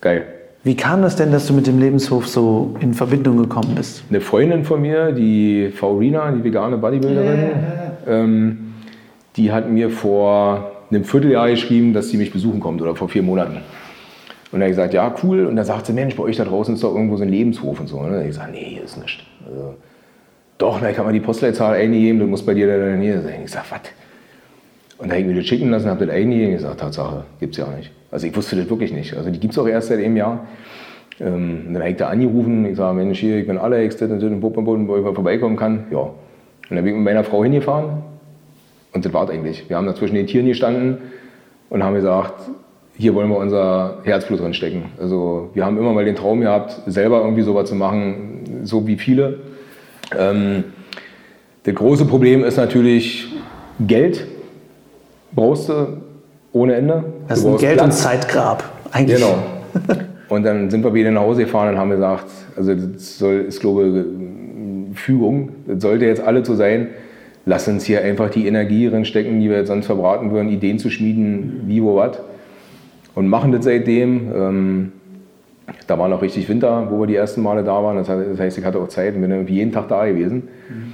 geil.
Wie kam das denn, dass du mit dem Lebenshof so in Verbindung gekommen bist?
Eine Freundin von mir, die Faurina, die vegane Bodybuilderin, ja. Ähm, die hat mir vor einem Vierteljahr geschrieben, dass sie mich besuchen kommt oder vor vier Monaten. Und dann habe ich gesagt, ja, cool. Und dann sagt sie, Mensch, bei euch da draußen ist doch irgendwo so ein Lebenshof und so. Und dann habe ich gesagt, nee, hier ist nichts. Also, doch, dann kann man die Postleitzahl eingeben, du musst bei dir da in der Nähe sein. Ich sage, was? Und da habe ich mir das schicken lassen, habe das eingegeben. Ich sage, Tatsache, gibt es ja nicht. Also ich wusste das wirklich nicht. Also die gibt es auch erst seit einem Jahr. Ähm, dann habe ich da angerufen, ich sage, Mensch, hier, ich bin Alex, das und das und Boden, wo ich mal vorbeikommen kann. Ja. Und dann bin ich mit meiner Frau hingefahren und das war es eigentlich. Wir haben da zwischen den Tieren gestanden und haben gesagt, hier wollen wir unser Herzblut drin stecken. Also wir haben immer mal den Traum gehabt, selber irgendwie sowas zu machen, so wie viele. Ähm, das große Problem ist natürlich Geld. Brauchst du ohne Ende.
Das ist ein Geld- Platz. und Zeitgrab.
Eigentlich. Genau. Und dann sind wir wieder nach Hause gefahren und haben gesagt, also das soll, ist glaube ich Fügung, das sollte jetzt alle so sein, lass uns hier einfach die Energie reinstecken, die wir jetzt sonst verbraten würden, Ideen zu schmieden, wie, wo, was. Und machen das seitdem. Ähm, da war noch richtig Winter, wo wir die ersten Male da waren. Das heißt, ich hatte auch Zeit und bin irgendwie jeden Tag da gewesen. Mhm.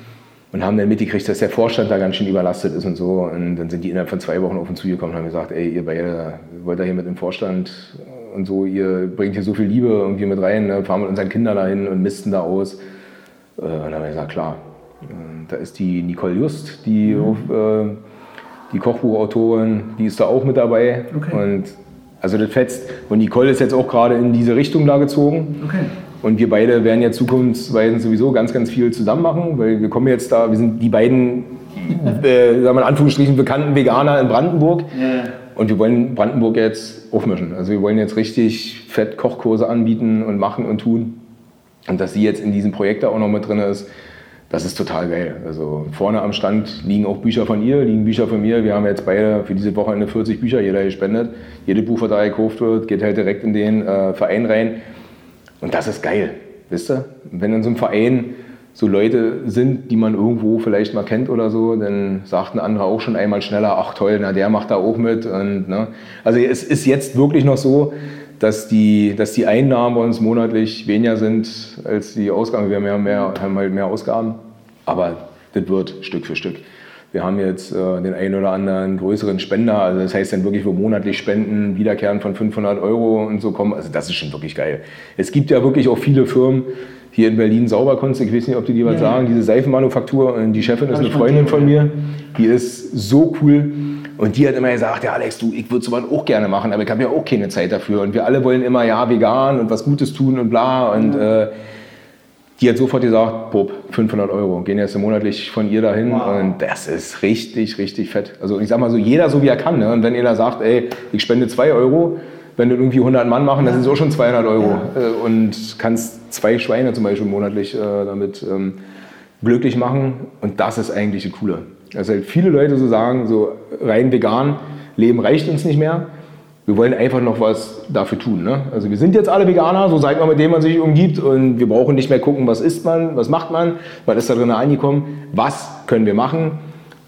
Und haben dann mitgekriegt, dass der Vorstand da ganz schön überlastet ist und so. Und dann sind die innerhalb von zwei Wochen auf uns zugekommen und haben gesagt, ey, ihr beide wollt da hier mit dem Vorstand und so, ihr bringt hier so viel Liebe irgendwie mit rein, ne? fahren mit unseren Kindern dahin und misten da aus. Äh, und dann haben wir gesagt, klar. Da ist die Nicole Just, die, mhm. äh, die Kochbuchautorin, die ist da auch mit dabei. Okay. Und also das fetzt. Und Nicole ist jetzt auch gerade in diese Richtung da gezogen. Okay. Und wir beide werden ja zukunftsweisend sowieso ganz, ganz viel zusammen machen, weil wir kommen jetzt da, wir sind die beiden, äh, sagen wir in Anführungsstrichen, bekannten Veganer in Brandenburg. Ja. Und wir wollen Brandenburg jetzt aufmischen. Also wir wollen jetzt richtig fett Kochkurse anbieten und machen und tun. Und dass sie jetzt in diesem Projekt da auch noch mit drin ist, das ist total geil. Also vorne am Stand liegen auch Bücher von ihr, liegen Bücher von mir. Wir haben jetzt beide für diese Wochenende 40 Bücher jeder gespendet. Jede Buch, was da gekauft wird, geht halt direkt in den äh, Verein rein. Und das ist geil, wisst ihr? Wenn in so einem Verein so Leute sind, die man irgendwo vielleicht mal kennt oder so, dann sagt ein anderer auch schon einmal schneller, ach toll, na der macht da auch mit. Und, ne? Also es ist jetzt wirklich noch so, dass die, dass die Einnahmen bei uns monatlich weniger sind als die Ausgaben. Wir haben, ja mehr, haben halt mehr Ausgaben, aber das wird Stück für Stück. Wir haben jetzt äh, den einen oder anderen größeren Spender, also das heißt dann wirklich, wo monatlich Spenden, Wiederkehren von 500 Euro und so kommen. Also das ist schon wirklich geil. Es gibt ja wirklich auch viele Firmen, hier in Berlin Sauberkunst, ich weiß nicht, ob die dir was ja. sagen, diese Seifenmanufaktur, die Chefin ist eine Freundin von mir, die ist so cool. Und die hat immer gesagt, ja Alex, du, ich würde sowas auch gerne machen, aber ich habe ja auch keine Zeit dafür. Und wir alle wollen immer, ja, vegan und was Gutes tun und bla. Und ja. äh, die hat sofort gesagt, Pop, 500 Euro, gehen jetzt monatlich von ihr dahin. Wow. Und das ist richtig, richtig fett. Also ich sag mal so, jeder so wie er kann. Ne? Und wenn ihr da sagt, ey, ich spende 2 Euro, wenn du irgendwie 100 Mann machen, das sind so schon 200 Euro. Ja. Äh, und kannst zwei Schweine zum Beispiel monatlich äh, damit ähm, glücklich machen. Und das ist eigentlich das Coole. Also halt viele Leute so sagen, so rein vegan, Leben reicht uns nicht mehr. Wir wollen einfach noch was dafür tun. Ne? Also wir sind jetzt alle Veganer, so seid man, mit dem man sich umgibt und wir brauchen nicht mehr gucken, was isst man, was macht man, man ist da drin angekommen, was können wir machen,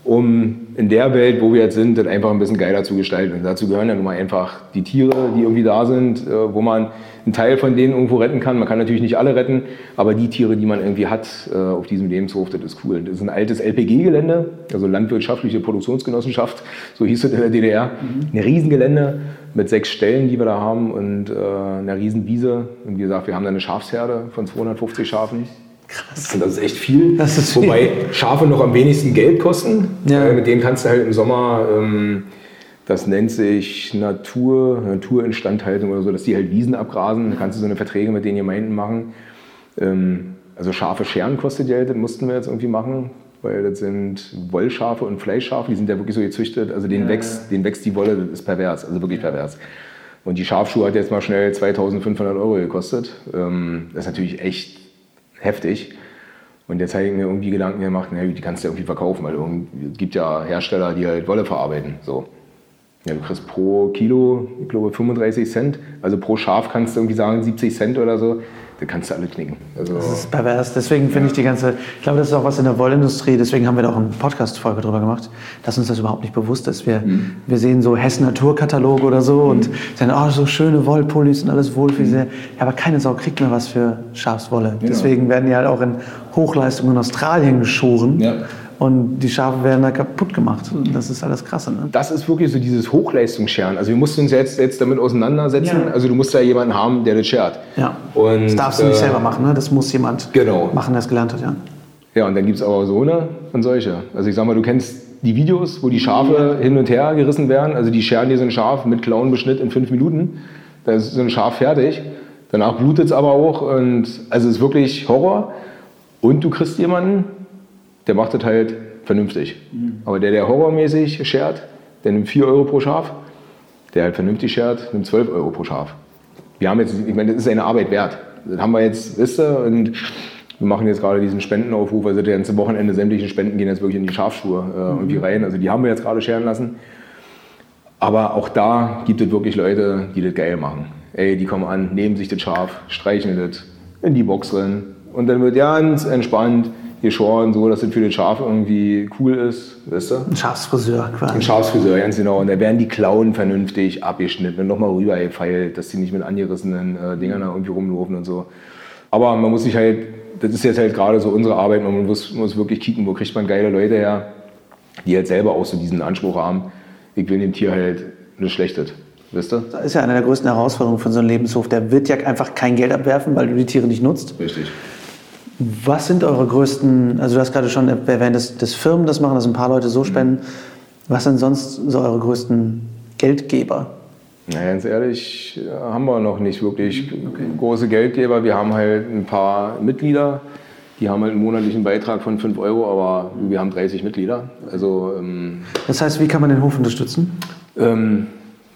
um in der Welt, wo wir jetzt sind, das einfach ein bisschen geiler zu gestalten. Und dazu gehören ja nun mal einfach die Tiere, die irgendwie da sind, äh, wo man einen Teil von denen irgendwo retten kann. Man kann natürlich nicht alle retten, aber die Tiere, die man irgendwie hat äh, auf diesem Lebenshof, das ist cool. Das ist ein altes LPG-Gelände, also landwirtschaftliche Produktionsgenossenschaft, so hieß es in der DDR. Mhm. Ein Riesengelände mit sechs Stellen, die wir da haben und äh, einer Riesenwiese. Und wie gesagt, wir haben da eine Schafsherde von 250 Schafen. Krass. Und das ist echt viel.
Das ist viel.
Wobei Schafe noch am wenigsten Geld kosten.
Ja.
Äh, mit denen kannst du halt im Sommer, ähm, das nennt sich Natur, Naturinstandhaltung oder so, dass die halt Wiesen abgrasen. Da kannst du so eine Verträge mit den Gemeinden machen. Ähm, also Schafe scheren kostet Geld, das mussten wir jetzt irgendwie machen. Weil das sind Wollschafe und Fleischschafe, die sind ja wirklich so gezüchtet. Also denen,
Ja,
wächst, denen wächst die Wolle, das ist pervers, also wirklich pervers. Und die Schafschuhe hat jetzt mal schnell 2500 Euro gekostet. Ähm, das ist natürlich echt heftig. Und jetzt habe ich mir irgendwie Gedanken gemacht, na, die kannst du irgendwie verkaufen, weil es gibt ja Hersteller, die halt Wolle verarbeiten. So. Ja, du kriegst pro Kilo, ich glaube, 35 Cent. Also pro Schaf kannst du irgendwie sagen 70 Cent oder so. Da kannst du alle knicken. Also,
Das ist pervers. Deswegen finde ich die ganze, ich glaube, das ist auch was in der Wollindustrie, deswegen haben wir da auch eine Podcast-Folge drüber gemacht, dass uns das überhaupt nicht bewusst ist. Wir, wir sehen so Hessen Naturkatalog oder so und sagen, oh, so schöne Wollpullis und alles wohl für sehr. Ja, aber keine Sau kriegt mehr was für Schafswolle. Deswegen werden die halt auch in Hochleistung in Australien geschoren.
Ja.
Und die Schafe werden da kaputt gemacht. Das ist alles krasse. Ne?
das ist wirklich so dieses Hochleistungsscheren. Also wir mussten uns jetzt, jetzt damit auseinandersetzen.
Ja.
Also du musst da jemanden haben, der das schert.
Ja.
Und,
Das darfst du nicht
äh,
selber machen, ne? Das muss jemand
Genau.
machen, der es gelernt hat, ja.
Ja, und dann gibt es aber so eine und solche. Also ich sag mal, du kennst die Videos, wo die Schafe hin und her gerissen werden. Also die scheren dir so ein Schaf mit Klauenbeschnitt in fünf Minuten. Da ist so ein Schaf fertig. Danach blutet es aber auch. Und also es ist wirklich Horror. Und du kriegst jemanden, der macht das halt vernünftig. Aber der, der horrormäßig schert, der nimmt 4 Euro pro Schaf. Der halt vernünftig schert, nimmt 12 Euro pro Schaf. Wir haben jetzt, ich meine, das ist eine Arbeit wert. Das haben wir jetzt, wisst ihr, und wir machen jetzt gerade diesen Spendenaufruf, also das ganze Wochenende sämtliche Spenden gehen jetzt wirklich in die Schafschuhe äh, irgendwie rein. Also die haben wir jetzt gerade scheren lassen. Aber auch da gibt es wirklich Leute, die das geil machen. Ey, die kommen an, nehmen sich das Schaf, streichen das in die Box drin und dann wird ganz entspannt geschoren, so dass das für das Schaf irgendwie cool ist, weißt du?
Ein Schafsfriseur quasi.
Ein Schafsfriseur, ganz genau. Und da werden die Klauen vernünftig abgeschnitten und nochmal rübergefeilt, dass die nicht mit angerissenen äh, Dingern da irgendwie rumlaufen und so. Aber man muss sich halt, das ist jetzt halt gerade so unsere Arbeit, man muss, muss wirklich kicken, wo kriegt man geile Leute her, die halt selber auch so diesen Anspruch haben, ich will dem Tier halt nichts Schlechtes, wisst ihr?
Das ist ja eine der größten Herausforderungen von so einem Lebenshof. Der wird ja einfach kein Geld abwerfen, weil du die Tiere nicht nutzt.
Richtig.
Was sind eure größten, also du hast gerade schon erwähnt, dass, dass Firmen das machen, dass ein paar Leute so spenden. Was sind sonst so eure größten Geldgeber?
Na, ganz ehrlich, äh, haben wir noch nicht wirklich große Geldgeber. Wir haben halt ein paar Mitglieder, die haben halt einen monatlichen Beitrag von 5 Euro, aber wir haben 30 Mitglieder. Also ähm,
Das heißt, wie kann man den Hof unterstützen?
ähm,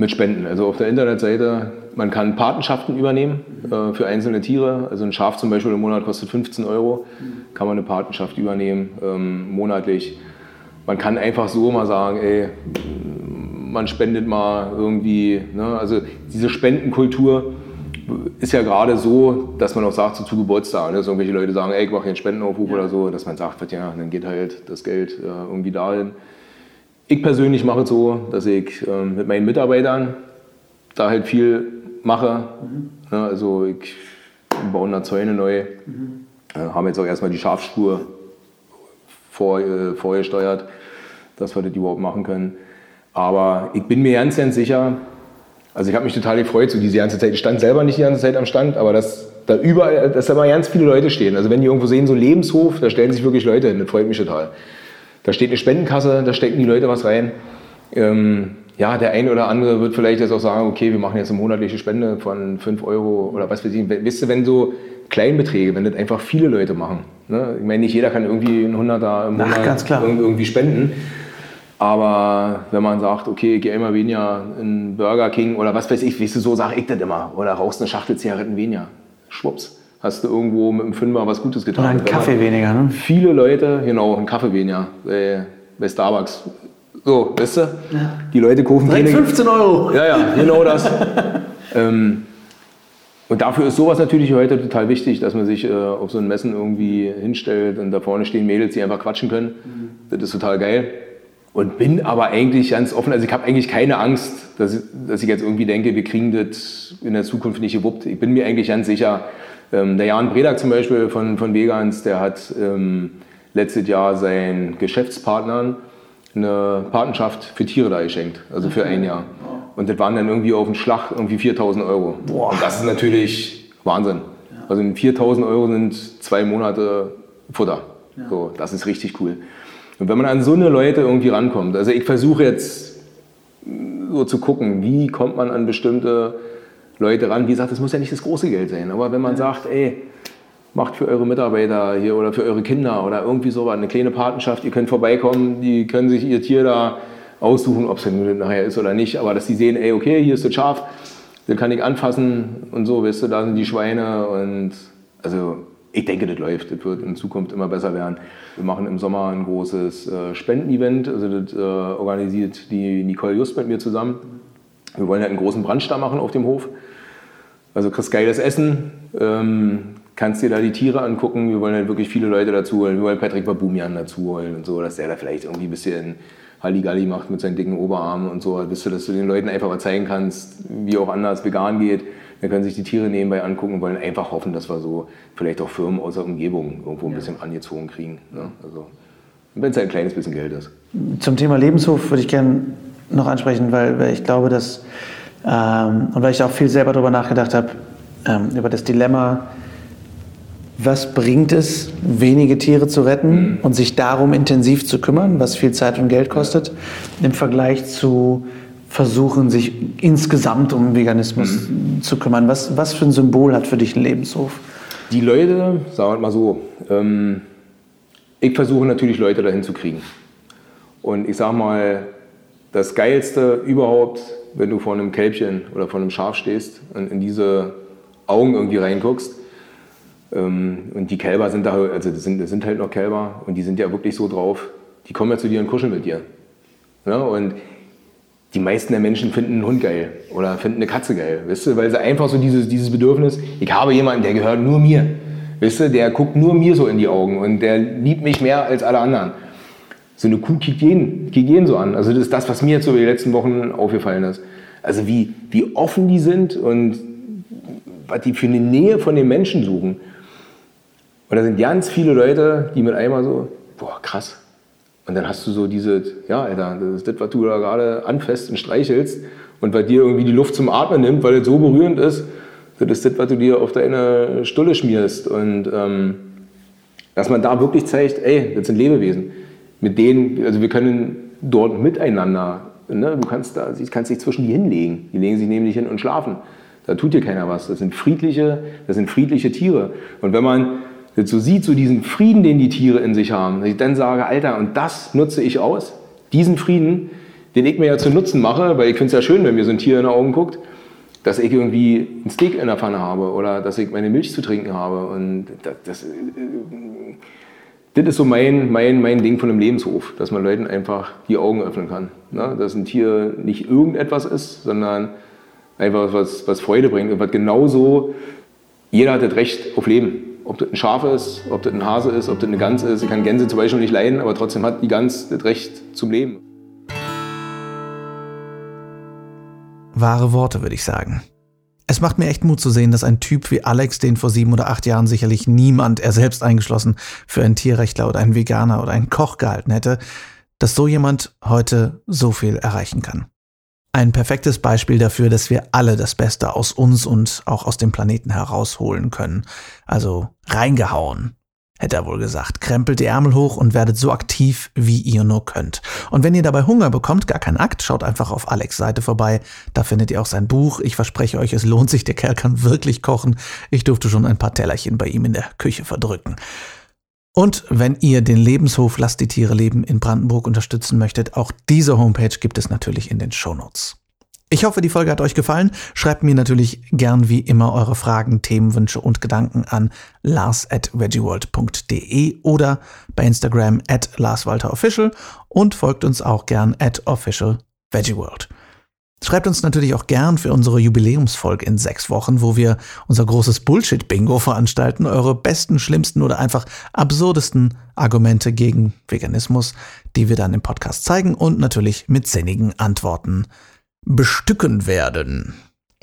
mit Spenden. Also auf der Internetseite, man kann Patenschaften übernehmen äh, für einzelne Tiere. Also ein Schaf zum Beispiel im Monat kostet 15 Euro, kann man eine Patenschaft übernehmen, ähm, monatlich. Man kann einfach so mal sagen, ey, man spendet mal irgendwie. Ne? Also diese Spendenkultur ist ja gerade so, dass man auch sagt, so zu Geburtstag, ne? dass irgendwelche Leute sagen, ey, ich mache hier einen Spendenaufruf oder so, dass man sagt, ja, dann geht halt das Geld äh, irgendwie dahin. Ich persönlich mache es so, dass ich ähm, mit meinen Mitarbeitern da halt viel mache. Ne? Also ich baue da Zäune neu, äh, haben jetzt auch erstmal die Schafspur vor, äh, vorgesteuert, dass wir das überhaupt machen können. Aber ich bin mir ganz, ganz sicher, also ich habe mich total gefreut, so diese ganze Zeit. Ich stand selber nicht die ganze Zeit am Stand, aber dass da überall, dass da mal ganz viele Leute stehen. Also wenn die irgendwo sehen, so Lebenshof, da stellen sich wirklich Leute hin. Das freut mich total. Da steht eine Spendenkasse, da stecken die Leute was rein. Ähm, ja, der eine oder andere wird vielleicht jetzt auch sagen, okay, wir machen jetzt eine monatliche Spende von 5 Euro oder was weiß ich. Wisst ihr, wenn so Kleinbeträge, wenn das einfach viele Leute machen. Ne? Ich meine, nicht jeder kann irgendwie einen Hunderter im
Ach,
Monat
ganz klar.
irg- irgendwie spenden. Aber wenn man sagt, okay, gehe immer weniger in Burger King oder was weiß ich, weißt du, so sage ich das immer. Oder rauchst eine Schachtel Zigaretten weniger. Schwupps. Hast du irgendwo mit dem Fünfer was Gutes getan.
Oder einen Kaffee weniger, ne?
Viele Leute, genau, einen Kaffee weniger bei, bei Starbucks. So, weißt du? Die Leute kaufen
Direkt
keine-
15 Euro.
ja, ja, genau das. ähm, und dafür ist sowas natürlich heute total wichtig, dass man sich äh, auf so ein Messen irgendwie hinstellt und da vorne stehen Mädels, die einfach quatschen können. Das ist total geil. Und bin aber eigentlich ganz offen, also ich habe eigentlich keine Angst, dass ich, dass ich jetzt irgendwie denke, wir kriegen das in der Zukunft nicht gewuppt. Ich bin mir eigentlich ganz sicher, ähm, der Jan Bredak zum Beispiel von, von Vegans, der hat ähm, letztes Jahr seinen Geschäftspartnern eine Patenschaft für Tiere da geschenkt, also für ein Jahr. Und das waren dann irgendwie auf den Schlag irgendwie 4000 Euro. Und das ist natürlich Wahnsinn. Also 4000 Euro sind zwei Monate Futter. Ja. So, das ist richtig cool. Und wenn man an so eine Leute irgendwie rankommt, also ich versuche jetzt so zu gucken, wie kommt man an bestimmte Leute ran. Wie gesagt, das muss ja nicht das große Geld sein, aber wenn man sagt, ey, macht für eure Mitarbeiter hier oder für eure Kinder oder irgendwie so eine kleine Patenschaft, ihr könnt vorbeikommen, die können sich ihr Tier da aussuchen, ob es denn nachher ist oder nicht, aber dass die sehen, ey, okay, hier ist das Schaf, den kann ich anfassen und so, weißt du, da sind die Schweine und also ich denke, das läuft, das wird in Zukunft immer besser werden. Wir machen im Sommer ein großes äh, Spendenevent, also das äh, organisiert die Nicole Just mit mir zusammen. Wir wollen halt einen großen da machen auf dem Hof. Also kriegst geiles Essen, ähm, kannst dir da die Tiere angucken. Wir wollen halt wirklich viele Leute dazu holen. Wir wollen Patrick Babumian dazu holen und so, dass der da vielleicht irgendwie ein bisschen Halligalli macht mit seinen dicken Oberarmen und so, dass du, dass du den Leuten einfach mal zeigen kannst, wie auch anders vegan geht. Dann können sich die Tiere nebenbei angucken und wollen einfach hoffen, dass wir so vielleicht auch Firmen aus der Umgebung irgendwo ein bisschen angezogen kriegen. Ne? Also, wenn es ein kleines bisschen Geld ist.
Zum Thema Lebenshof würde ich gerne noch ansprechen, weil, weil ich glaube, dass, ähm, und weil ich auch viel selber darüber nachgedacht habe, ähm, über das Dilemma, was bringt es, wenige Tiere zu retten mhm. und sich darum intensiv zu kümmern, was viel Zeit und Geld kostet, im Vergleich zu versuchen, sich insgesamt um Veganismus mhm. zu kümmern. Was, was für ein Symbol hat für dich ein Lebenshof?
Die Leute, sagen wir mal so, ähm, ich versuche natürlich Leute dahin zu kriegen. Und ich sage mal, das Geilste überhaupt, wenn du vor einem Kälbchen oder vor einem Schaf stehst und in diese Augen irgendwie reinguckst, ähm, und die Kälber sind da, also das sind, das sind halt noch Kälber und die sind ja wirklich so drauf, die kommen ja zu dir und kuscheln mit dir. Ja, und die meisten der Menschen finden einen Hund geil oder finden eine Katze geil, weißt du, weil sie einfach so dieses, dieses Bedürfnis, ich habe jemanden, der gehört nur mir, weißt du, der guckt nur mir so in die Augen und der liebt mich mehr als alle anderen. So eine Kuh kickt jeden, so an. Also das ist das, was mir jetzt über die letzten Wochen aufgefallen ist. Also wie, wie offen die sind und was die für eine Nähe von den Menschen suchen. Und da sind ganz viele Leute, die mit einmal so, boah, krass. Und dann hast du so diese, ja, Alter, das ist das, was du da gerade anfasst und streichelst und bei dir irgendwie die Luft zum Atmen nimmt, weil es so berührend ist. Das ist das, was du dir auf deine Stulle schmierst. Und ähm, dass man da wirklich zeigt, ey, das sind Lebewesen. Mit denen, also wir können dort miteinander, ne, du kannst, da, kannst dich zwischen die hinlegen. Die legen sich nämlich hin und schlafen. Da tut dir keiner was. Das sind friedliche, das sind friedliche Tiere. Und wenn man jetzt so sieht, so diesen Frieden, den die Tiere in sich haben, dass ich dann sage, Alter, und das nutze ich aus, diesen Frieden, den ich mir ja zu Nutzen mache, weil ich finde es ja schön, wenn mir so ein Tier in die Augen guckt, dass ich irgendwie ein Steak in der Pfanne habe oder dass ich meine Milch zu trinken habe. Und das, das, das ist so mein, mein, mein Ding von einem Lebenshof, dass man Leuten einfach die Augen öffnen kann. Ne? Dass ein Tier nicht irgendetwas ist, sondern einfach was, was Freude bringt und was genauso, jeder hat das Recht auf Leben ob das ein Schaf ist, ob das ein Hase ist, ob das eine Gans ist. Ich kann Gänse zum Beispiel nicht leiden, aber trotzdem hat die Gans das Recht zum Leben. Wahre Worte, würde ich sagen. Es macht mir echt Mut zu sehen, dass ein Typ wie Alex, den vor sieben oder acht Jahren sicherlich niemand, er selbst eingeschlossen, für einen Tierrechtler oder einen Veganer oder einen Koch gehalten hätte, dass so jemand heute so viel erreichen kann. Ein perfektes Beispiel dafür, dass wir alle das Beste aus uns und auch aus dem Planeten herausholen können. Also reingehauen, hätte er wohl gesagt. Krempelt die Ärmel hoch und werdet so aktiv, wie ihr nur könnt. Und wenn ihr dabei Hunger bekommt, gar kein Akt, schaut einfach auf Alex Seite vorbei. Da findet ihr auch sein Buch. Ich verspreche euch, es lohnt sich. Der Kerl kann wirklich kochen. Ich durfte schon ein paar Tellerchen bei ihm in der Küche verdrücken. Und wenn ihr den Lebenshof Lasst die Tiere leben in Brandenburg unterstützen möchtet, auch diese Homepage gibt es natürlich in den Shownotes. Ich hoffe, die Folge hat euch gefallen. Schreibt mir natürlich gern wie immer eure Fragen, Themenwünsche und Gedanken an lars at veggieworld.de oder bei Instagram at larswalterofficial und folgt uns auch gern at official veggieworld. Schreibt uns natürlich auch gern für unsere Jubiläumsfolge in sechs Wochen, wo wir unser großes Bullshit-Bingo veranstalten, eure besten, schlimmsten oder einfach absurdesten Argumente gegen Veganismus, die wir dann im Podcast zeigen und natürlich mit sinnigen Antworten bestücken werden.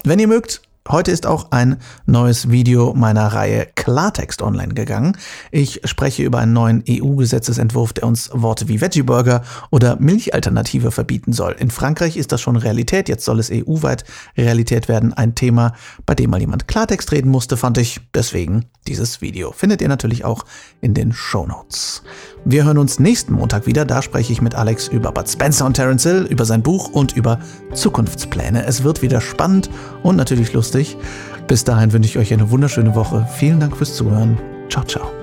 Wenn ihr mögt,
Heute ist auch ein neues Video meiner Reihe Klartext online gegangen. Ich spreche über einen neuen EU-Gesetzesentwurf, der uns Worte wie Veggie Burger oder Milchalternative verbieten soll. In Frankreich ist das schon Realität, jetzt soll es EU-weit Realität werden. Ein Thema, bei dem mal jemand Klartext reden musste, fand ich. Deswegen dieses Video. Findet ihr natürlich auch in den Show Notes. Wir hören uns nächsten Montag wieder. Da spreche ich mit Alex über Bud Spencer und Terence Hill, über sein Buch und über Zukunftspläne. Es wird wieder spannend und natürlich lustig. Bis dahin wünsche ich euch eine wunderschöne Woche. Vielen Dank fürs Zuhören. Ciao, ciao.